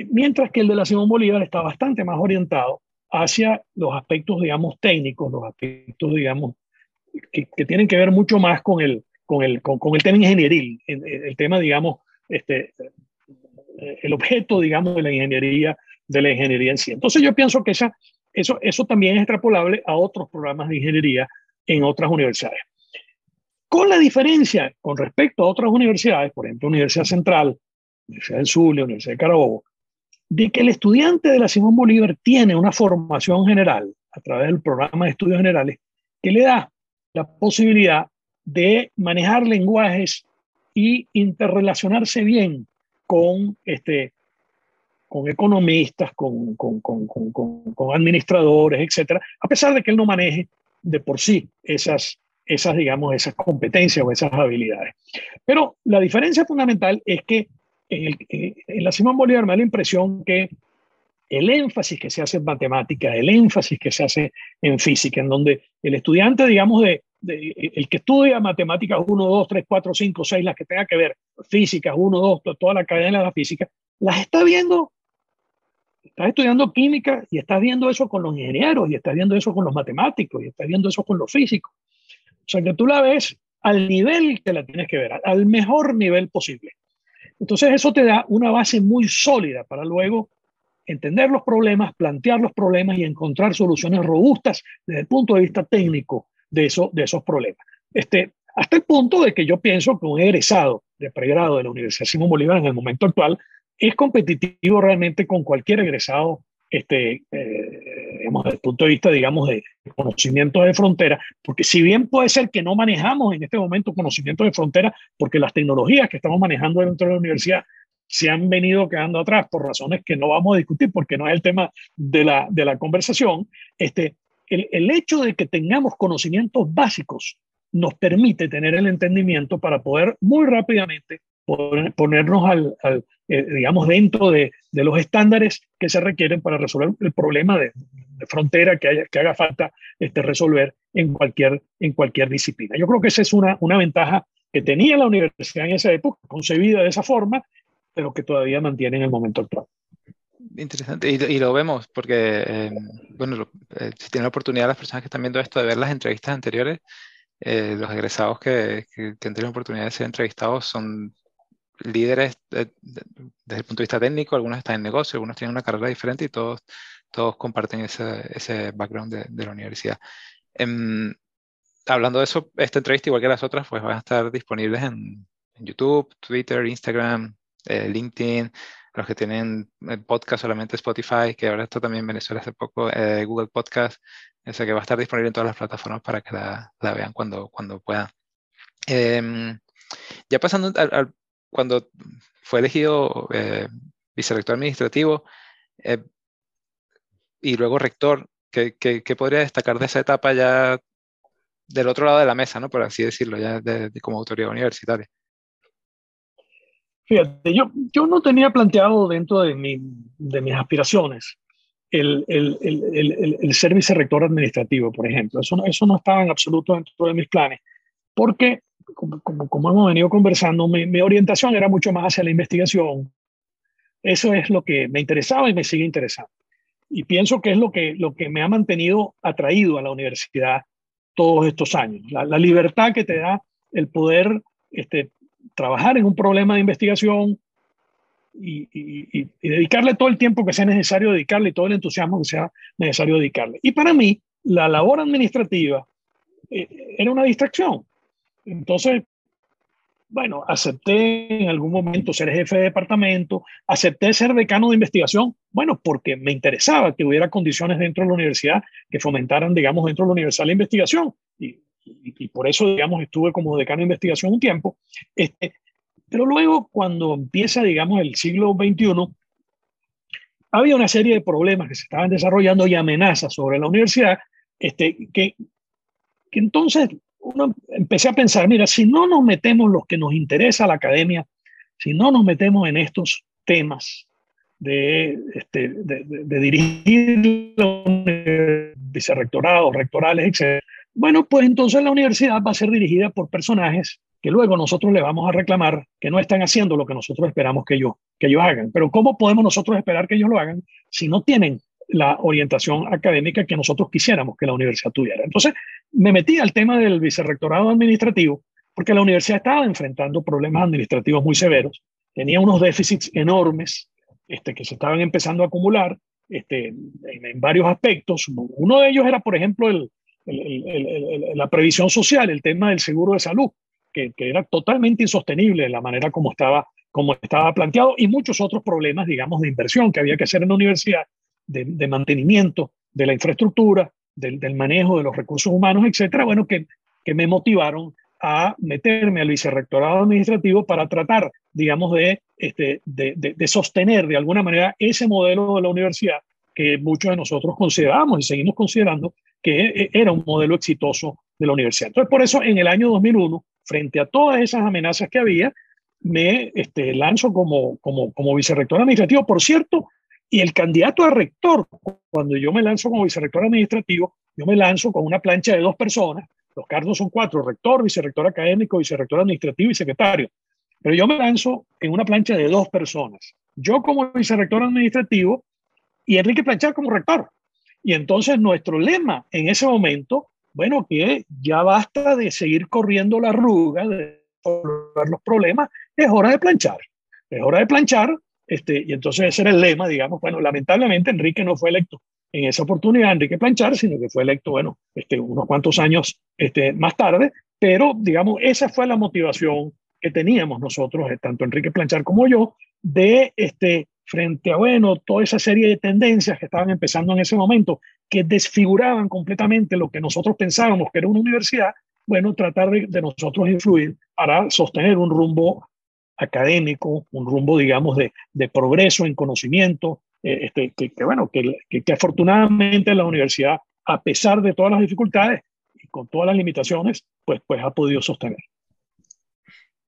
mientras que el de la Simón Bolívar está bastante más orientado hacia los aspectos, digamos, técnicos, los aspectos, digamos, que, tienen que ver mucho más con el, con el, con el tema ingenieril, el, el, tema, digamos, este, el objeto, digamos, de la ingeniería, de la ingeniería en sí. Entonces yo pienso que esa, eso, eso también es extrapolable a otros programas de ingeniería en otras universidades. Con la diferencia con respecto a otras universidades, por ejemplo, Universidad Central, Universidad del Zulia, Universidad de Carabobo, de que el estudiante de la Simón Bolívar tiene una formación general a través del programa de estudios generales que le da la posibilidad de manejar lenguajes y interrelacionarse bien con, este, con economistas, con, con, con, con, administradores, etcétera, a pesar de que él no maneje de por sí esas, esas, digamos, esas competencias o esas habilidades. Pero la diferencia fundamental es que en, el, en la Simón Bolívar me da la impresión que el énfasis que se hace en matemática, el énfasis que se hace en física, en donde el estudiante, digamos, de, de, el que estudia matemáticas 1, 2, 3, 4, 5, 6, las que tenga que ver, físicas 1, 2, toda la cadena de la física, las está viendo, estás estudiando química y estás viendo eso con los ingenieros y estás viendo eso con los matemáticos y estás viendo eso con los físicos. O sea que tú la ves al nivel que la tienes que ver, al mejor nivel posible. Entonces eso te da una base muy sólida para luego entender los problemas, plantear los problemas y encontrar soluciones robustas desde el punto de vista técnico de, eso, de esos problemas. Este, hasta el punto de que yo pienso que un egresado de pregrado de la Universidad Simón Bolívar en el momento actual es competitivo realmente con cualquier egresado, este, eh, desde el punto de vista, digamos, de conocimientos de frontera, porque si bien puede ser que no manejamos en este momento conocimientos de frontera, porque las tecnologías que estamos manejando dentro de la universidad se han venido quedando atrás por razones que no vamos a discutir porque no es el tema de la, de la conversación, este, el, el hecho de que tengamos conocimientos básicos nos permite tener el entendimiento para poder muy rápidamente ponernos al, eh, digamos, dentro de, de, los estándares que se requieren para resolver el problema de, frontera que, haya, que haga falta este, resolver en cualquier, en cualquier disciplina. Yo creo que esa es una, una ventaja que tenía la universidad en esa época, concebida de esa forma, pero que todavía mantiene en el momento actual. Interesante, y, lo vemos porque, eh, bueno, eh, si tienen la oportunidad las personas que están viendo esto de ver las entrevistas anteriores, eh, los egresados que, que, que, han tenido la oportunidad de ser entrevistados son líderes desde el punto de vista técnico, algunos están en negocio, algunos tienen una carrera diferente y todos, todos comparten ese, ese background de, de la universidad. Em, hablando de eso, esta entrevista, igual que las otras, pues van a estar disponibles en, en YouTube, Twitter, Instagram, eh, LinkedIn, los que tienen el podcast solamente Spotify, que ahora está también en Venezuela hace poco, eh, Google Podcast, ese que va a estar disponible en todas las plataformas para que la, la vean cuando, cuando puedan. Em, ya pasando al, cuando fue elegido eh, administrativo eh, y luego rector, ¿qué, ¿qué, qué, podría destacar de esa etapa ya del otro lado de la mesa, ¿no? por así decirlo, ya de, de como autoridad universitaria? Fíjate, yo, yo no tenía planteado dentro de, mi, de mis aspiraciones el, el, el, el, ser vicerrector administrativo, por ejemplo. Eso no, eso no estaba en absoluto dentro de mis planes, porque, como, como, como hemos venido conversando, mi, mi, orientación era mucho más hacia la investigación. Eso es lo que me interesaba y me sigue interesando. Y pienso que es lo que, lo que me ha mantenido atraído a la universidad todos estos años. La, libertad que te da el poder este, trabajar en un problema de investigación y, y, y, dedicarle todo el tiempo que sea necesario dedicarle y todo el entusiasmo que sea necesario dedicarle. Y para mí, la labor administrativa eh, era una distracción. Entonces, bueno, acepté en algún momento ser jefe de departamento, acepté ser decano de investigación, bueno, porque me interesaba que hubiera condiciones dentro de la universidad que fomentaran, digamos, dentro de la universidad la investigación. Y y, por eso, digamos, estuve como decano de investigación un tiempo. Este, pero luego, cuando empieza, digamos, el siglo XXI, había una serie de problemas que se estaban desarrollando y amenazas sobre la universidad, este, que, que entonces uno empecé a pensar, mira, si no nos metemos los que nos interesa la academia, si no nos metemos en estos temas de, este, de, dirigir vicerrectorados, rectorales, etc., bueno, pues entonces la universidad va a ser dirigida por personajes que luego nosotros le vamos a reclamar que no están haciendo lo que nosotros esperamos que ellos, que ellos hagan. Pero ¿cómo podemos nosotros esperar que ellos lo hagan si no tienen la orientación académica que nosotros quisiéramos que la universidad tuviera? Entonces me metí al tema del vicerrectorado administrativo porque la universidad estaba enfrentando problemas administrativos muy severos, tenía unos déficits enormes este, que se estaban empezando a acumular este, en, varios aspectos. Uno de ellos era, por ejemplo, la previsión social, el tema del seguro de salud, que, que, era totalmente insostenible la manera como estaba, como estaba planteado, y muchos otros problemas, digamos, de inversión que había que hacer en la universidad, de, mantenimiento de la infraestructura, del, manejo de los recursos humanos, etcétera, bueno, que, que me motivaron a meterme al vicerrectorado administrativo para tratar, digamos, de, este, de, de, sostener de alguna manera ese modelo de la universidad que muchos de nosotros consideramos y seguimos considerando que e, era un modelo exitoso de la universidad. Entonces, por eso en el año 2001, frente a todas esas amenazas que había, me este, lanzo como, como, como vicerrector administrativo, por cierto, y el candidato a rector, cuando yo me lanzo como vicerrector administrativo, yo me lanzo con una plancha de dos personas, los cargos son cuatro, rector, vicerrector académico, vicerrector administrativo y secretario, pero yo me lanzo en una plancha de dos personas, yo como vicerrector administrativo y Enrique Planchar como rector. Y entonces nuestro lema en ese momento, bueno, que ya basta de seguir corriendo la arruga, de resolver los problemas, es hora de planchar. Es hora de planchar Este, y entonces ese era el lema, digamos. Bueno, lamentablemente Enrique no fue electo en esa oportunidad, Enrique Planchar, sino que fue electo, bueno, este, unos cuantos años este, más tarde, pero digamos, esa fue la motivación que teníamos nosotros, eh, tanto Enrique Planchar como yo, de este, frente a, bueno, toda esa serie de tendencias que estaban empezando en ese momento, que desfiguraban completamente lo que nosotros pensábamos que era una universidad, bueno, tratar de, de nosotros influir para sostener un rumbo académico, un rumbo, digamos, de, de progreso en conocimiento, eh, este, que, que, bueno, que, que, afortunadamente la universidad, a pesar de todas las dificultades y con todas las limitaciones, pues, pues ha podido sostener.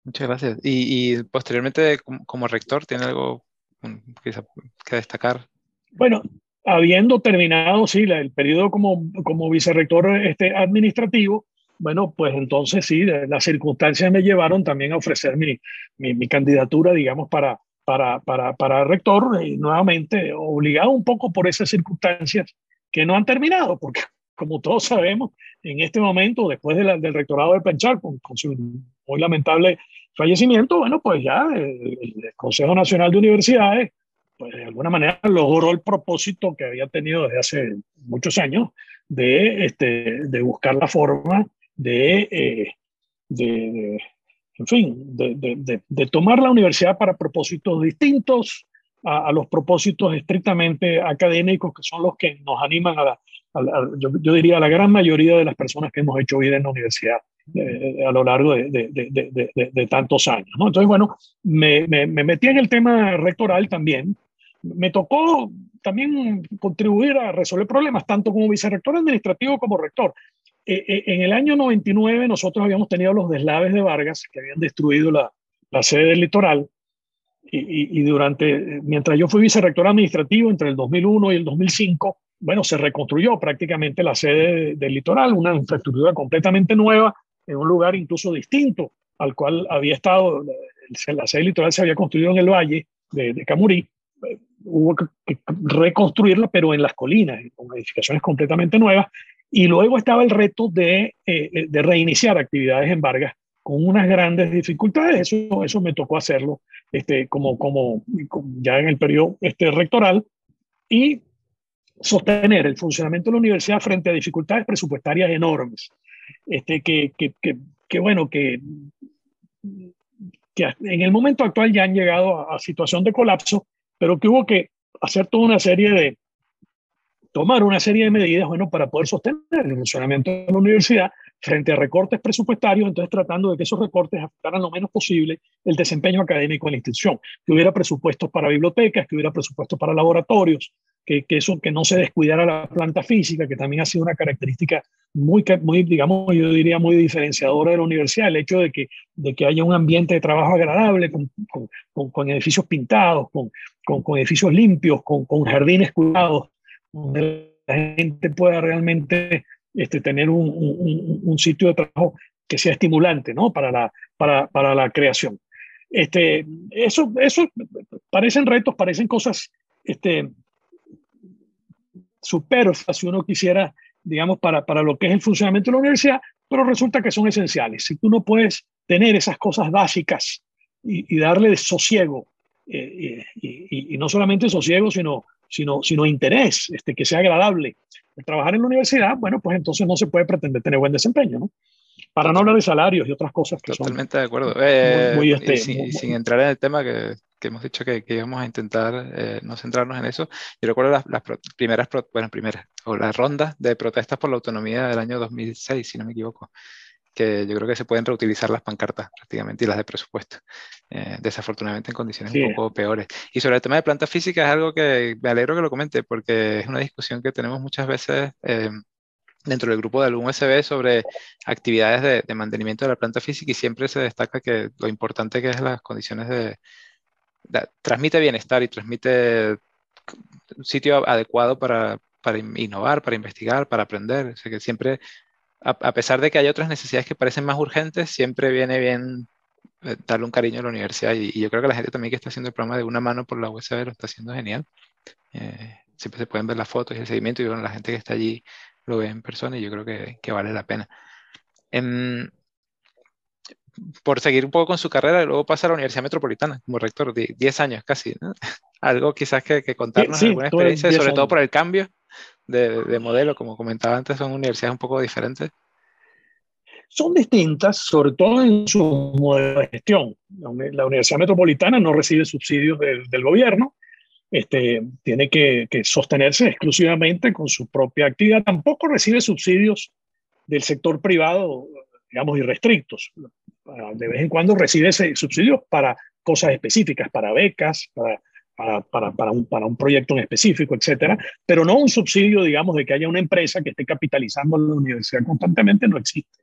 Muchas gracias. Y, y posteriormente, como, rector, ¿tiene algo que, que, destacar? Bueno, habiendo terminado, sí, el periodo como, como vicerrector este, administrativo, bueno, pues entonces sí, las circunstancias me llevaron también a ofrecer mi, mi, mi candidatura, digamos, para, para, para, para rector, y nuevamente obligado un poco por esas circunstancias que no han terminado, porque como todos sabemos, en este momento, después de la, del rectorado de Penchar, con, con, su muy lamentable fallecimiento, bueno, pues ya el, el, Consejo Nacional de Universidades, pues de alguna manera logró el propósito que había tenido desde hace muchos años de, este, de buscar la forma de, eh, de, de en fin, de, de, tomar la universidad para propósitos distintos a, a, los propósitos estrictamente académicos, que son los que nos animan a, la, a la, yo, yo, diría, a la gran mayoría de las personas que hemos hecho vida en la universidad eh, a lo largo de, tantos años. ¿no? Entonces, bueno, me, me, me metí en el tema rectoral también. Me tocó también contribuir a resolver problemas, tanto como vicerrector administrativo como rector. Eh, eh, en el año 99 nosotros habíamos tenido los deslaves de Vargas que habían destruido la, la sede del litoral y, y, y, durante, mientras yo fui vicerrector administrativo entre el 2001 y el 2005, bueno, se reconstruyó prácticamente la sede del litoral, una infraestructura completamente nueva, en un lugar incluso distinto al cual había estado, la sede litoral se había construido en el valle de, de Camurí, hubo que, que, reconstruirla, pero en las colinas, con edificaciones completamente nuevas, y luego estaba el reto de, eh, de reiniciar actividades en Vargas con unas grandes dificultades. Eso, eso me tocó hacerlo este, como, como, ya en el periodo este, rectoral y sostener el funcionamiento de la universidad frente a dificultades presupuestarias enormes. Este, que, que, que, que bueno, que, que en el momento actual ya han llegado a, a situación de colapso, pero que hubo que hacer toda una serie de, tomar una serie de medidas, bueno, para poder sostener el funcionamiento de la universidad frente a recortes presupuestarios, entonces tratando de que esos recortes afectaran lo menos posible el desempeño académico de la institución, que hubiera presupuestos para bibliotecas, que hubiera presupuestos para laboratorios, que, que eso, que no se descuidara la planta física, que también ha sido una característica muy, muy, digamos, yo diría muy diferenciadora de la universidad, el hecho de que, de que haya un ambiente de trabajo agradable, con, con, con, edificios pintados, con, con, edificios limpios, con jardines cuidados, donde la gente pueda realmente este, tener un, un, un, sitio de trabajo que sea estimulante ¿no? para, la, para, para la creación. Este, eso, eso parecen retos, parecen cosas este, superfluas si uno quisiera, digamos, para, para lo que es el funcionamiento de la universidad, pero resulta que son esenciales. Si tú no puedes tener esas cosas básicas y, y darle sosiego, eh, y, y, y, no solamente sosiego, sino sino, sino interés, este, que sea agradable. El trabajar en la universidad, bueno, pues entonces no se puede pretender tener buen desempeño, ¿no? Para no hablar de salarios y otras cosas que Totalmente son de acuerdo. Eh, muy, muy, este, sin, muy, sin, entrar en el tema que, que hemos dicho que, que, íbamos a intentar eh, no centrarnos en eso, yo recuerdo las, las primeras, bueno, primeras, o las rondas de protestas por la autonomía del año 2006, si no me equivoco que yo creo que se pueden reutilizar las pancartas prácticamente y las de presupuesto, eh, desafortunadamente en condiciones sí. un poco peores. Y sobre el tema de planta física es algo que me alegro que lo comente porque es una discusión que tenemos muchas veces eh, dentro del grupo del USB sobre actividades de, de, mantenimiento de la planta física y siempre se destaca que lo importante que es las condiciones de, de transmite bienestar y transmite un sitio adecuado para, para innovar, para investigar, para aprender. O sea que siempre a, a, pesar de que hay otras necesidades que parecen más urgentes, siempre viene bien eh, darle un cariño a la universidad. Y, y, yo creo que la gente también que está haciendo el programa de una mano por la USB lo está haciendo genial. Eh, siempre se pueden ver las fotos y el seguimiento y bueno, la gente que está allí lo ve en persona y yo creo que, que vale la pena. En, por seguir un poco con su carrera, luego pasa a la Universidad Metropolitana como rector, 10 años casi. Algo quizás que, que contarnos, alguna experiencia, sobre todo por el cambio de, de, modelo, como comentaba antes, son universidades un poco diferentes. Son distintas, sobre todo en su modelo de gestión. La, Universidad Metropolitana no recibe subsidios del, del gobierno, este, tiene que, que, sostenerse exclusivamente con su propia actividad. Tampoco recibe subsidios del sector privado, digamos, irrestrictos. De vez en cuando recibe subsidios para cosas específicas, para becas, para, para, un, proyecto en específico, etcétera, pero no un subsidio, digamos, de que haya una empresa que esté capitalizando la universidad constantemente, no existe.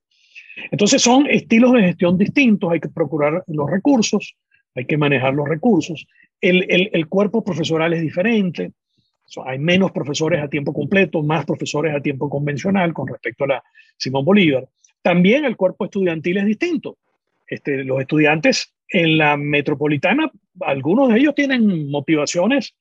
Entonces son estilos de gestión distintos, hay que procurar los recursos, hay que manejar los recursos. El cuerpo profesoral es diferente, hay menos profesores a tiempo completo, más profesores a tiempo convencional con respecto a la Simón Bolívar. También el cuerpo estudiantil es distinto. Este, los estudiantes en la metropolitana, algunos de ellos tienen motivaciones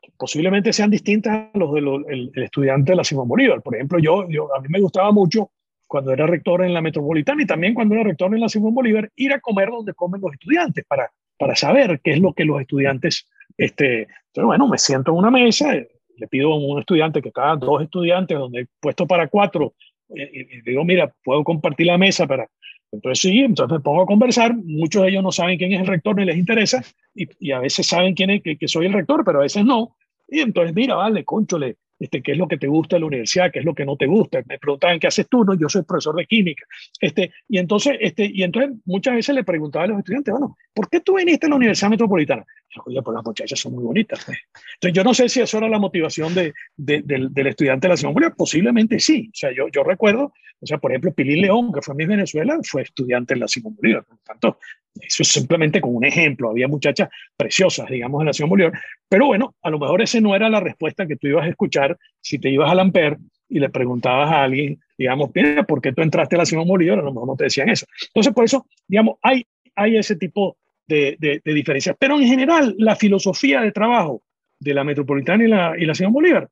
que posiblemente sean distintas a los del de estudiante de la Simón Bolívar. Por ejemplo, yo, yo, a mí me gustaba mucho cuando era rector en la metropolitana y también cuando era rector en la Simón Bolívar, ir a comer donde comen los estudiantes para, para saber qué es lo que los estudiantes, este, entonces, bueno, me siento en una mesa, le pido a un estudiante que está, dos estudiantes, donde he puesto para cuatro, y, digo, mira, puedo compartir la mesa para, entonces sí, entonces me pongo a conversar, muchos de ellos no saben quién es el rector ni les interesa, y, a veces saben quién es, que, que, soy el rector, pero a veces no, y entonces mira, vale, conchole, este, qué es lo que te gusta de la universidad, qué es lo que no te gusta. Me preguntaban qué haces tú, no, yo soy profesor de química. Este, y, entonces, este, y entonces muchas veces le preguntaba a los estudiantes, bueno, ¿por qué tú viniste a la Universidad Metropolitana? Oye, pues las muchachas son muy bonitas. Pues". Entonces yo no sé si eso era la motivación de, de, del, estudiante de la Simón Bolívar, posiblemente sí. O sea, yo, yo recuerdo, o sea, por ejemplo, Pilín León, que fue mi Venezuela, fue estudiante en la Bolívar. Por lo tanto, eso es simplemente como un ejemplo. Había muchachas preciosas, digamos, en la Simón Bolívar. Pero bueno, a lo mejor ese no era la respuesta que tú ibas a escuchar si te ibas a Lamper y le preguntabas a alguien, digamos, ¿por qué tú entraste a la Simón Bolívar? A lo mejor no te decían eso. Entonces, por eso, digamos, hay, hay ese tipo de, de, de diferencias. Pero en general, la filosofía de trabajo de la Metropolitana y la, y la Simón Bolívar,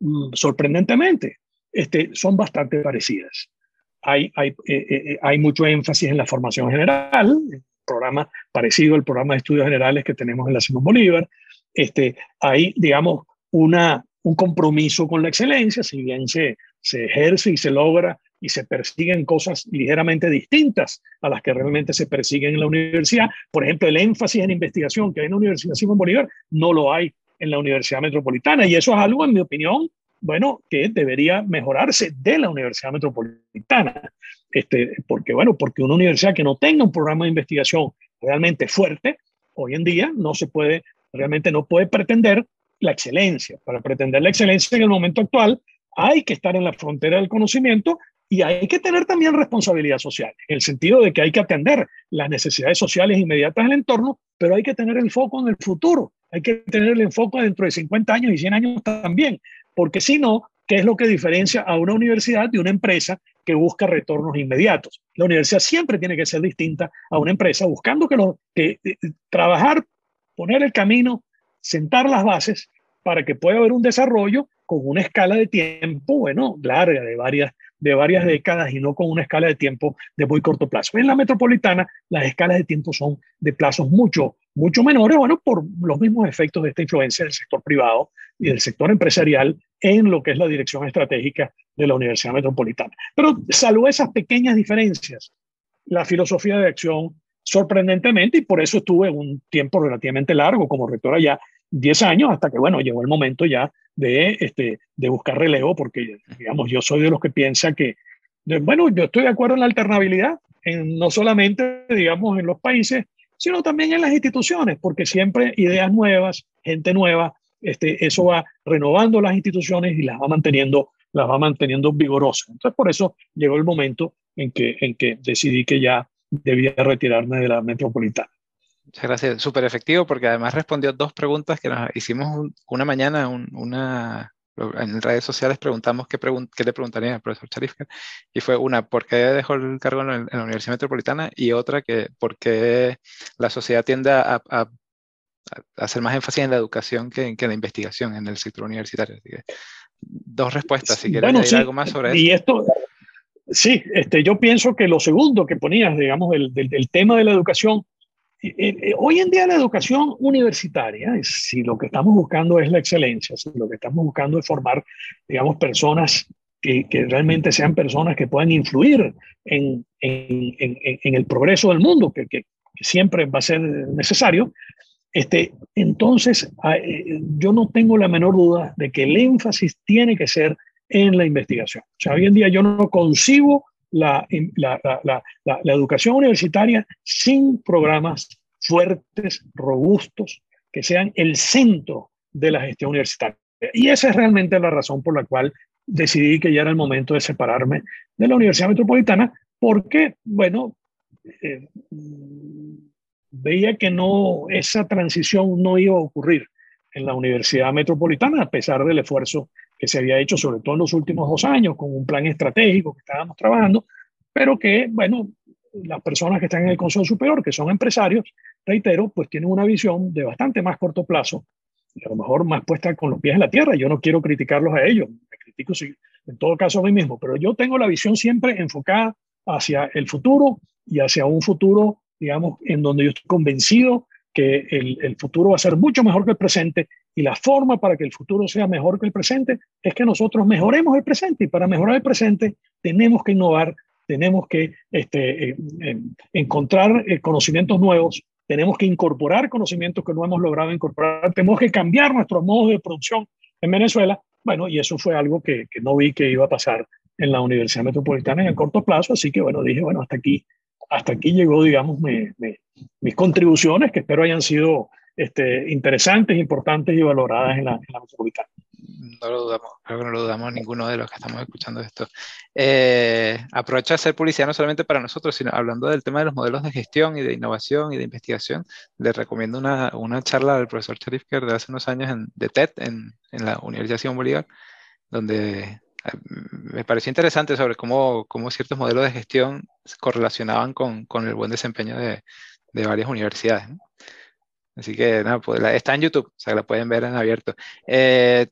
mm, sorprendentemente, este, son bastante parecidas hay, hay, eh, eh, hay mucho énfasis en la formación general, programa parecido al programa de estudios generales que tenemos en la Simón Bolívar. Este, hay, digamos, una, un compromiso con la excelencia, si bien se, se ejerce y se logra y se persiguen cosas ligeramente distintas a las que realmente se persiguen en la universidad. Por ejemplo, el énfasis en investigación que hay en la Universidad Simón Bolívar no lo hay en la Universidad Metropolitana y eso es algo, en mi opinión, bueno, que debería mejorarse de la Universidad Metropolitana. Este, porque, bueno, porque una universidad que no tenga un programa de investigación realmente fuerte, hoy en día no se puede, realmente no puede pretender la excelencia. Para pretender la excelencia en el momento actual, hay que estar en la frontera del conocimiento y hay que tener también responsabilidad social, en el sentido de que hay que atender las necesidades sociales inmediatas del entorno, pero hay que tener el foco en el futuro, hay que tener el enfoque dentro de 50 años y 100 años también, porque si no, ¿qué es lo que diferencia a una universidad de una empresa que busca retornos inmediatos? La universidad siempre tiene que ser distinta a una empresa, buscando que, lo, que eh, trabajar, poner el camino, sentar las bases para que pueda haber un desarrollo con una escala de tiempo, bueno, larga, de varias, de varias décadas y no con una escala de tiempo de muy corto plazo. En la metropolitana, las escalas de tiempo son de plazos mucho, mucho menores, bueno, por los mismos efectos de esta influencia del sector privado y del sector empresarial en lo que es la dirección estratégica de la Universidad Metropolitana. Pero salvo esas pequeñas diferencias, la filosofía de acción sorprendentemente, y por eso estuve un tiempo relativamente largo como rector allá, 10 años, hasta que, bueno, llegó el momento ya de, este, de buscar relevo, porque, digamos, yo soy de los que piensa que, bueno, yo estoy de acuerdo en la alternabilidad, en, no solamente, digamos, en los países, sino también en las instituciones, porque siempre ideas nuevas, gente nueva, este, eso va renovando las instituciones y las va manteniendo, las va manteniendo vigorosas. Entonces, por eso llegó el momento en que, en que decidí que ya debía retirarme de la metropolitana. Muchas gracias, súper efectivo, porque además respondió dos preguntas que nos hicimos una mañana, una, en redes sociales preguntamos qué, qué le preguntaría al profesor Charifka y fue una, ¿por qué dejó el cargo en, la Universidad Metropolitana? Y otra, que ¿por qué la sociedad tiende a, a, hacer más énfasis en la educación que, que, en la investigación en el sector universitario? dos respuestas, si quieres decir algo más sobre y esto. sí, este, yo pienso que lo segundo que ponías, digamos, del, del, tema de la educación, eh, eh, hoy en día la educación universitaria, si lo que estamos buscando es la excelencia, si lo que estamos buscando es formar, digamos, personas que, que realmente sean personas que puedan influir en, en, en, en el progreso del mundo, que, que, siempre va a ser necesario, este, entonces ah, yo no tengo la menor duda de que el énfasis tiene que ser en la investigación. O sea, hoy en día yo no concibo la, educación universitaria sin programas fuertes, robustos, que sean el centro de la gestión universitaria. Y esa es realmente la razón por la cual decidí que ya era el momento de separarme de la Universidad Metropolitana, porque, bueno, eh, veía que no, esa transición no iba a ocurrir en la Universidad Metropolitana, a pesar del esfuerzo que se había hecho sobre todo en los últimos dos años con un plan estratégico que estábamos trabajando, pero que, bueno, las personas que están en el Consejo Superior, que son empresarios, reitero, pues tienen una visión de bastante más corto plazo y a lo mejor más puesta con los pies en la tierra. Yo no quiero criticarlos a ellos, me critico en todo caso a mí mismo, pero yo tengo la visión siempre enfocada hacia el futuro y hacia un futuro, digamos, en donde yo estoy convencido que el, el futuro va a ser mucho mejor que el presente y la forma para que el futuro sea mejor que el presente es que nosotros mejoremos el presente. Y para mejorar el presente tenemos que innovar, tenemos que este, eh, eh, encontrar eh, conocimientos nuevos, tenemos que incorporar conocimientos que no hemos logrado incorporar, tenemos que cambiar nuestros modos de producción en Venezuela. Bueno, y eso fue algo que, que no vi que iba a pasar en la Universidad Metropolitana en el corto plazo, así que bueno, dije, bueno, hasta aquí, hasta aquí llegó, digamos, mis contribuciones, que espero hayan sido este, interesantes, importantes y valoradas en la, en la metropolitana. No lo dudamos, creo que no lo dudamos ninguno de los que estamos escuchando esto. Eh, aprovecho de hacer publicidad no solamente para nosotros, sino hablando del tema de los modelos de gestión y de innovación y de investigación. Les recomiendo una, una charla del profesor Cherifker de hace unos años en, de TED en, en la Universidad Simón Bolívar, donde me pareció interesante sobre cómo, cómo, ciertos modelos de gestión se correlacionaban con, con el buen desempeño de, de varias universidades. ¿no? Así que nada, pues, está en YouTube, o sea, la pueden ver en abierto. Eh,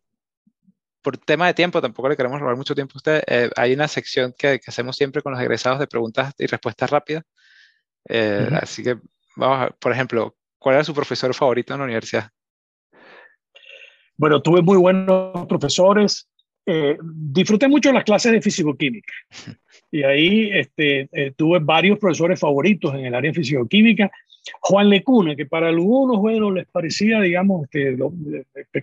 por tema de tiempo, tampoco le queremos robar mucho tiempo a usted. Eh, hay una sección que, que, hacemos siempre con los egresados de preguntas y respuestas rápidas. Eh, uh -huh. Así que vamos a, por ejemplo, ¿cuál era su profesor favorito en la universidad? Bueno, tuve muy buenos profesores. Eh, disfruté mucho las clases de físico-química. Y ahí este, eh, tuve varios profesores favoritos en el área de físico-química. Juan Lecuna, que para algunos, bueno, les parecía, digamos, este, lo,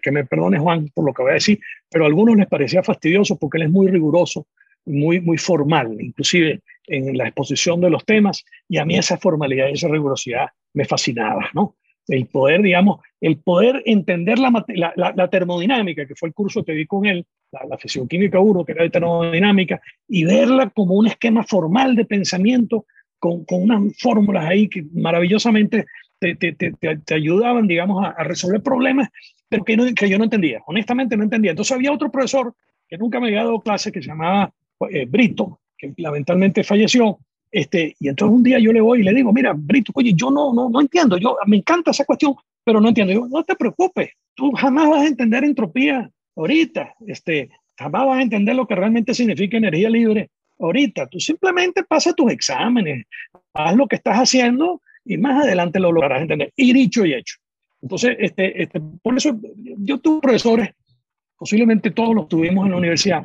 que me perdone Juan por lo que voy a decir, pero a algunos les parecía fastidioso porque él es muy riguroso, muy, muy formal, inclusive en la exposición de los temas, y a mí esa formalidad y esa rigurosidad me fascinaba, ¿no? El poder, digamos, el poder entender la, la, la, la termodinámica, que fue el curso que di con él, la, la fisicoquímica 1, que era de termodinámica, y verla como un esquema formal de pensamiento con, con unas fórmulas ahí que maravillosamente te, te, te, te ayudaban, digamos, a, a, resolver problemas, pero que, no, que yo no entendía, honestamente no entendía. Entonces había otro profesor que nunca me había dado clase que se llamaba eh, Brito, que lamentablemente falleció, este, y entonces un día yo le voy y le digo, mira, Brito, oye, yo no, no, no entiendo, yo, me encanta esa cuestión, pero no entiendo. Yo, no te preocupes, tú jamás vas a entender entropía ahorita, este, jamás vas a entender lo que realmente significa energía libre ahorita. Tú simplemente pasa tus exámenes, haz lo que estás haciendo y más adelante lo lograrás entender. Y dicho y hecho. Entonces, este, este, por eso yo tuve profesores, posiblemente todos los tuvimos en la universidad,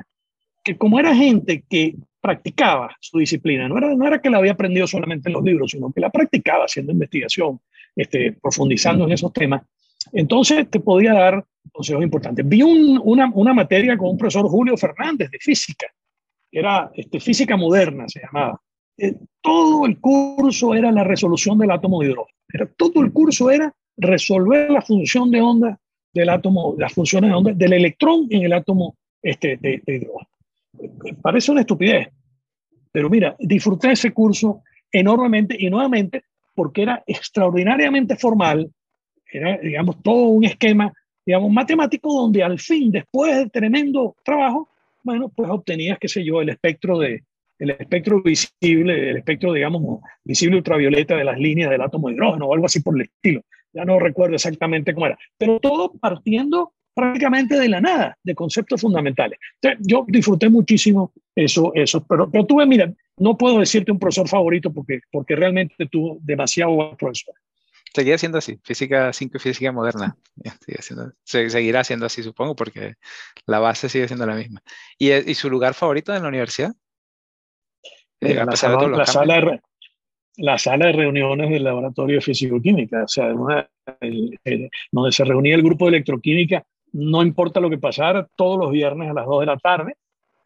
que como era gente que practicaba su disciplina, no era, no era que la había aprendido solamente en los libros, sino que la practicaba haciendo investigación, este, profundizando en esos temas, entonces te podía dar consejos importantes. Vi un, una, una materia con un profesor Julio Fernández de física, era este, física moderna, se llamaba. Eh, todo el curso era la resolución del átomo de hidrógeno. Era, todo el curso era resolver la función de onda del átomo, las funciones de onda del electrón en el átomo este, de, de hidrógeno. Parece una estupidez, pero mira, disfruté ese curso enormemente y nuevamente porque era extraordinariamente formal, era, digamos, todo un esquema, digamos, matemático donde al fin, después del tremendo trabajo, bueno, pues obtenías, qué sé yo, el espectro de el espectro visible, el espectro, digamos, visible ultravioleta de las líneas del átomo de hidrógeno o algo así por el estilo. Ya no recuerdo exactamente cómo era, pero todo partiendo prácticamente de la nada, de conceptos fundamentales. yo disfruté muchísimo eso, eso pero, pero tuve, mira, no puedo decirte un profesor favorito porque, porque realmente tuvo demasiado buen profesor. Seguirá siendo así, física 5 y física moderna. seguirá siendo así, supongo, porque la base sigue siendo la misma. ¿Y, y su lugar favorito en la universidad? Eh, la, sala, la, sala de, la, sala, de, reuniones del laboratorio de físico-química, o sea, donde se reunía el grupo de electroquímica, no importa lo que pasara, todos los viernes a las 2 de la tarde,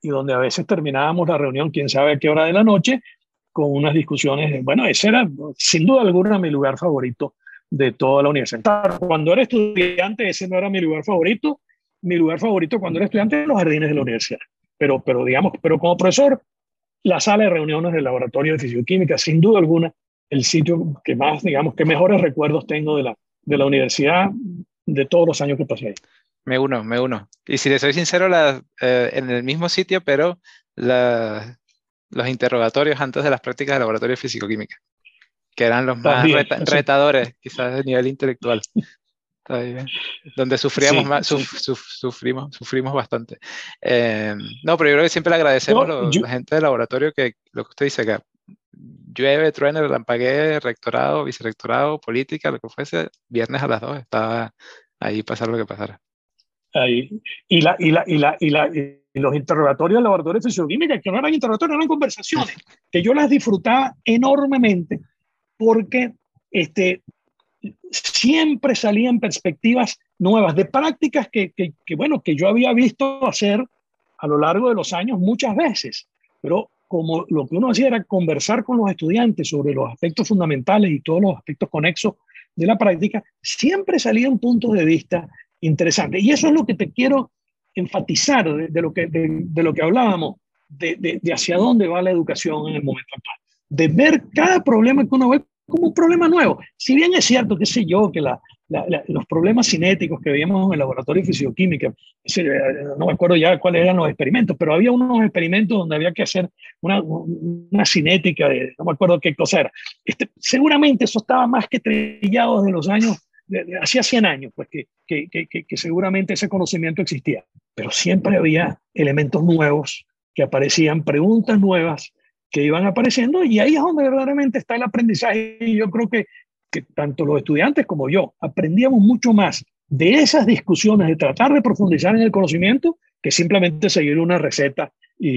y donde a veces terminábamos la reunión, quién sabe a qué hora de la noche, con unas discusiones. Bueno, ese era sin duda alguna mi lugar favorito de toda la universidad. Cuando era estudiante, ese no era mi lugar favorito. Mi lugar favorito cuando era estudiante eran los jardines de la universidad. Pero, pero digamos, pero como profesor, la sala de reuniones del laboratorio de fisioquímica, sin duda alguna, el sitio que más, digamos, que mejores recuerdos tengo de la, de la universidad de todos los años que pasé ahí. Me uno, me uno. Y si le soy sincero, la, eh, en el mismo sitio, pero la, los interrogatorios antes de las prácticas de laboratorio físico-química, que eran los más retadores, quizás de nivel intelectual. Donde sufríamos más, sufrimos, sufrimos bastante. Eh, no, pero yo creo que siempre le agradecemos a la gente del laboratorio que lo que usted dice acá, llueve, truene, relampaguee, rectorado, vicerrectorado, política, lo que fuese, viernes a las dos estaba ahí pasar lo que pasara. Ahí. Y, la, y, la, y, la, y, la, los interrogatorios del laboratorio de fisioquímica, que no eran interrogatorios, eran conversaciones, que yo las disfrutaba enormemente porque este, siempre salían perspectivas nuevas, de prácticas que, que, que, bueno, que yo había visto hacer a lo largo de los años muchas veces, pero como lo que uno hacía era conversar con los estudiantes sobre los aspectos fundamentales y todos los aspectos conexos de la práctica, siempre salían puntos de vista interesantes. Y eso es lo que te quiero enfatizar de, lo, que, de, lo que hablábamos, de, de, hacia dónde va la educación en el momento actual, de ver cada problema que uno ve como un problema nuevo. Si bien es cierto, qué sé yo, que la, los problemas cinéticos que veíamos en el laboratorio de fisioquímica, no me acuerdo ya cuáles eran los experimentos, pero había unos experimentos donde había que hacer una, una cinética, de, no me acuerdo qué cosa era. Este, seguramente eso estaba más que trillado desde los años, hacía 100 años, pues que, que, que, que seguramente ese conocimiento existía, pero siempre había elementos nuevos que aparecían, preguntas nuevas que iban apareciendo y ahí es donde verdaderamente está el aprendizaje y yo creo que tanto los estudiantes como yo aprendíamos mucho más de esas discusiones, de tratar de profundizar en el conocimiento, que simplemente seguir una receta y,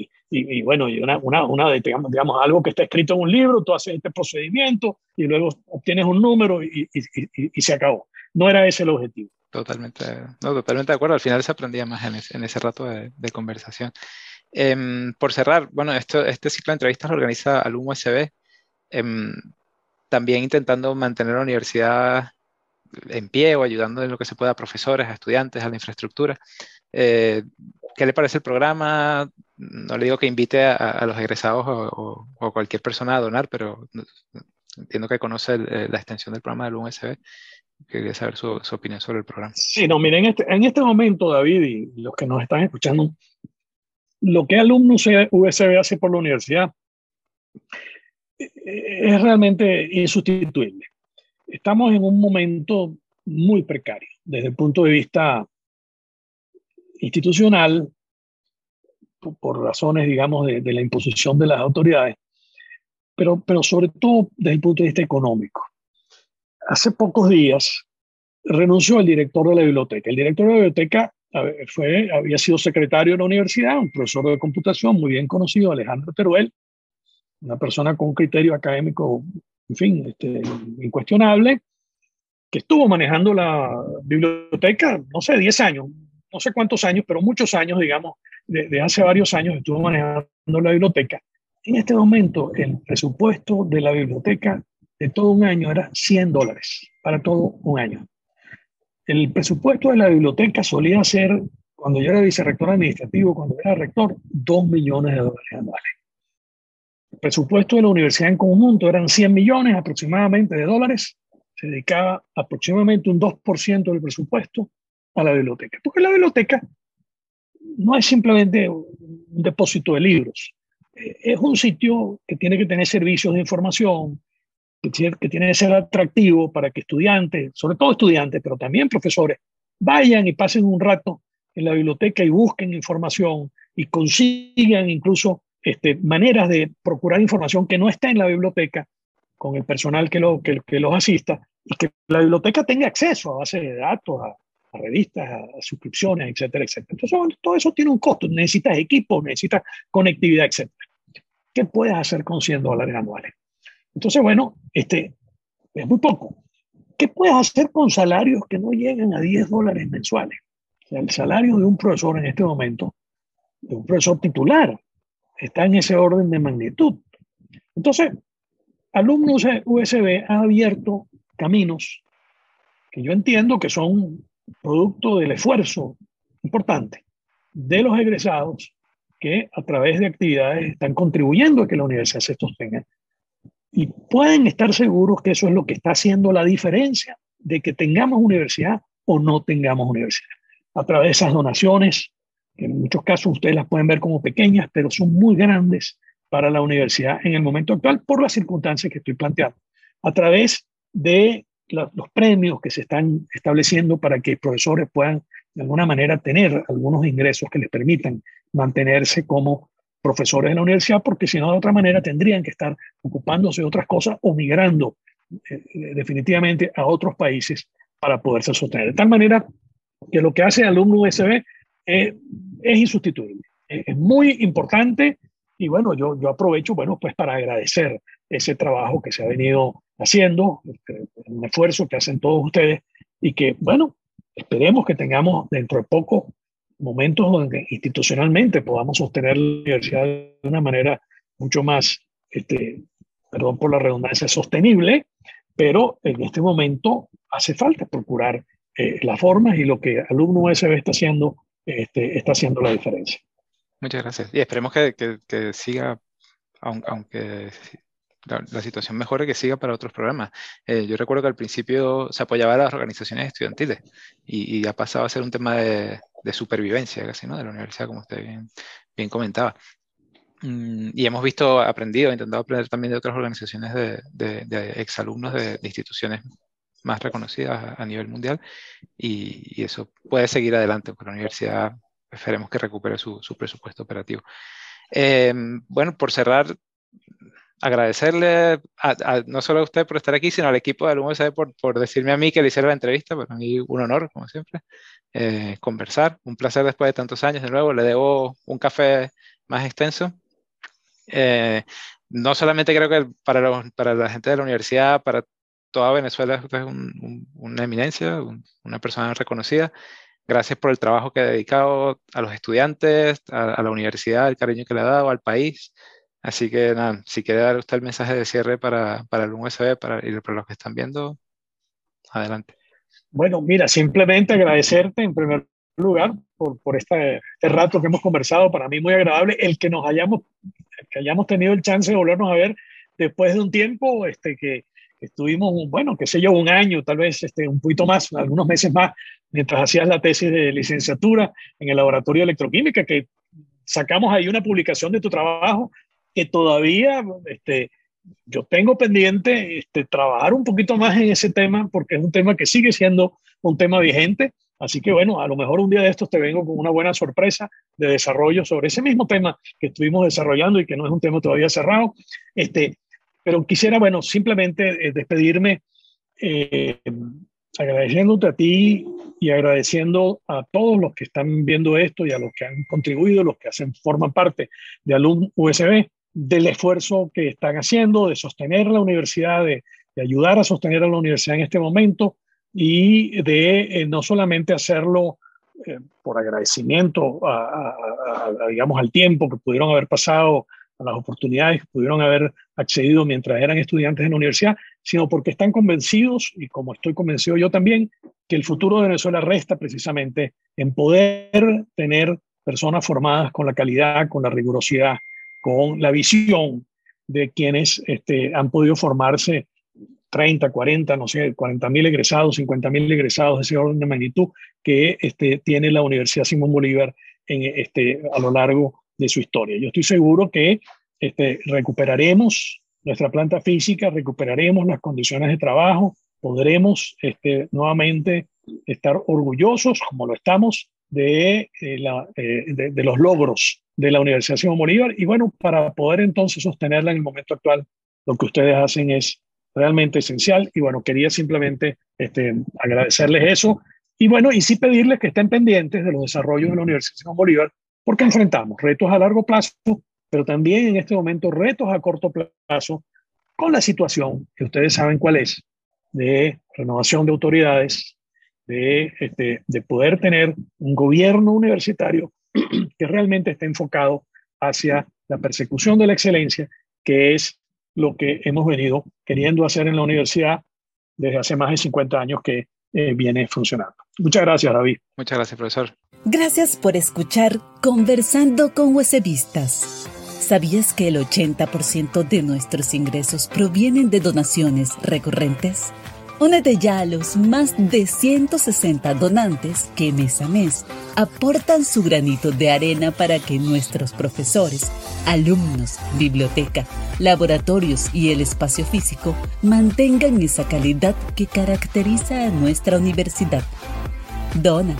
y, y, bueno, y una, una, una digamos, digamos, algo que está escrito en un libro, tú haces este procedimiento y luego obtienes un número y, se acabó. No era ese el objetivo. Totalmente, no, totalmente de acuerdo. Al final se aprendía más en ese, en ese rato de, conversación. Em, por cerrar, bueno, esto, este ciclo de entrevistas lo organiza Alum USB. Em, también intentando mantener la universidad en pie o ayudando en lo que se pueda a profesores, a estudiantes, a la infraestructura. Eh, ¿Qué le parece el programa? No le digo que invite a, los egresados o, o, cualquier persona a donar, pero entiendo que conoce eh, la extensión del programa del USB. Quería saber su, su, opinión sobre el programa. Sí, no, miren, en este, en este momento, David, y los que nos están escuchando, lo que Alumnos USB hace por la universidad es realmente insustituible. Estamos en un momento muy precario desde el punto de vista institucional, por, razones, digamos, de, la imposición de las autoridades, pero, pero sobre todo desde el punto de vista económico. Hace pocos días renunció el director de la biblioteca. El director de la biblioteca fue, había sido secretario de la universidad, un profesor de computación muy bien conocido, Alejandro Teruel, una persona con un criterio académico, en fin, este, incuestionable, que estuvo manejando la biblioteca, no sé, 10 años, no sé cuántos años, pero muchos años, digamos, de, hace varios años estuvo manejando la biblioteca. En este momento, el presupuesto de la biblioteca de todo un año era 100 dólares para todo un año. El presupuesto de la biblioteca solía ser, cuando yo era vicerrector administrativo, cuando era rector, 2 millones de dólares anuales. El presupuesto de la universidad en conjunto eran 100 millones aproximadamente de dólares. Se dedicaba aproximadamente un 2% del presupuesto a la biblioteca. Porque la biblioteca no es simplemente un depósito de libros. Eh, es un sitio que tiene que tener servicios de información, que tiene, que ser atractivo para que estudiantes, sobre todo estudiantes, pero también profesores, vayan y pasen un rato en la biblioteca y busquen información y consigan incluso este, maneras de procurar información que no está en la biblioteca con el personal que, lo, que, los asista y que la biblioteca tenga acceso a bases de datos, a, revistas, a, suscripciones, etcétera, etcétera. Entonces, todo eso tiene un costo. Necesitas equipo, necesitas conectividad, etcétera. ¿Qué puedes hacer con 100 dólares anuales? Entonces, bueno, este, es muy poco. ¿Qué puedes hacer con salarios que no llegan a 10 dólares mensuales? el salario de un profesor en este momento, de un profesor titular, está en ese orden de magnitud. Entonces, Alumnos USB ha abierto caminos que yo entiendo que son producto del esfuerzo importante de los egresados que a través de actividades están contribuyendo a que la universidad se sostenga. Y pueden estar seguros que eso es lo que está haciendo la diferencia de que tengamos universidad o no tengamos universidad. A través de esas donaciones, que en muchos casos ustedes las pueden ver como pequeñas, pero son muy grandes para la universidad en el momento actual por las circunstancias que estoy planteando, a través de los premios que se están estableciendo para que profesores puedan de alguna manera tener algunos ingresos que les permitan mantenerse como profesores en la universidad, porque si no, de otra manera tendrían que estar ocupándose de otras cosas o migrando eh, eh, definitivamente a otros países para poderse sostener. De tal manera que lo que hace el alumno USB es insustituible. Es muy importante y bueno, yo, yo aprovecho, bueno, pues para agradecer ese trabajo que se ha venido haciendo, este, un esfuerzo que hacen todos ustedes y que, bueno, esperemos que tengamos dentro de poco momentos donde institucionalmente podamos sostener la universidad de una manera mucho más, este, perdón por la redundancia, sostenible, pero en este momento hace falta procurar eh, las formas y lo que Alumno USB está haciendo, este, está haciendo la diferencia. Muchas gracias. Y esperemos que, que, siga, aunque, la, situación mejore, que siga para otros programas. Eh, yo recuerdo que al principio se apoyaba a las organizaciones estudiantiles y, ha pasado a ser un tema de, de, supervivencia casi, ¿no? De la universidad, como usted bien, bien comentaba. Mm, y hemos visto, aprendido, intentado aprender también de otras organizaciones de, de, de exalumnos de, instituciones más reconocidas a, nivel mundial y, y, eso puede seguir adelante, porque la universidad esperemos que recupere su, presupuesto operativo. Em, bueno, por cerrar, agradecerle no solo a usted por estar aquí, sino al equipo de Alumnos por, por decirme a mí que le hiciera la entrevista. Para mí un honor, como siempre, eh, conversar. Un placer después de tantos años de nuevo. Le debo un café más extenso. Eh, no solamente creo que para, para la gente de la universidad, para toda Venezuela es una eminencia, una persona reconocida, Gracias por el trabajo que ha dedicado a los estudiantes, a, la universidad, el cariño que le ha dado al país. Así que nada, si quiere dar usted el mensaje de cierre para, para el USB para, y para los que están viendo, adelante. Bueno, mira, simplemente agradecerte en primer lugar por, por este, este, rato que hemos conversado, para mí muy agradable, el que nos hayamos, que hayamos tenido el chance de volvernos a ver después de un tiempo este, que, estuvimos, bueno, qué sé yo, un año, tal vez este, un poquito más, algunos meses más, mientras hacías la tesis de licenciatura en el laboratorio de electroquímica, que sacamos ahí una publicación de tu trabajo que todavía este, yo tengo pendiente este, trabajar un poquito más en ese tema porque es un tema que sigue siendo un tema vigente. Así que bueno, a lo mejor un día de estos te vengo con una buena sorpresa de desarrollo sobre ese mismo tema que estuvimos desarrollando y que no es un tema todavía cerrado. Este, pero quisiera, bueno, simplemente eh, despedirme eh, agradeciéndote a ti y agradeciendo a todos los que están viendo esto y a los que han contribuido, los que hacen, forman parte de Alum USB, del esfuerzo que están haciendo de sostener la universidad, de, ayudar a sostener a la universidad en este momento y de eh, no solamente hacerlo por agradecimiento digamos, al tiempo que pudieron haber pasado a las oportunidades que pudieron haber accedido mientras eran estudiantes en la universidad, sino porque están convencidos, y como estoy convencido yo también, que el futuro de Venezuela resta precisamente en poder tener personas formadas con la calidad, con la rigurosidad, con la visión de quienes este, han podido formarse 30, 40, no sé, 40 mil egresados, 50 mil egresados, ese orden de magnitud que este, tiene la Universidad Simón Bolívar en, este, a lo largo de su historia. Yo estoy seguro que recuperaremos nuestra planta física, recuperaremos las condiciones de trabajo, podremos nuevamente estar orgullosos, como lo estamos, de, eh, eh, de, los logros de la Universidad Simón Bolívar. Y bueno, para poder entonces sostenerla en el momento actual, lo que ustedes hacen es realmente esencial. Y bueno, quería simplemente este, agradecerles eso. Y bueno, y sí pedirles que estén pendientes de los desarrollos de la Universidad Simón Bolívar porque enfrentamos retos a largo plazo, pero también en este momento retos a corto plazo con la situación que ustedes saben cuál es, de renovación de autoridades, de, este, de poder tener un gobierno universitario que realmente esté enfocado hacia la persecución de la excelencia, que es lo que hemos venido queriendo hacer en la universidad desde hace más de 50 años que eh, viene funcionando. Muchas gracias, David. Muchas gracias, profesor. Gracias por escuchar Conversando con Huesevistas. ¿Sabías que el 80% de nuestros ingresos provienen de donaciones recurrentes? Únete ya a los más de 160 donantes que mes a mes aportan su granito de arena para que nuestros profesores, alumnos, biblioteca, laboratorios y el espacio físico mantengan esa calidad que caracteriza a nuestra universidad. Dona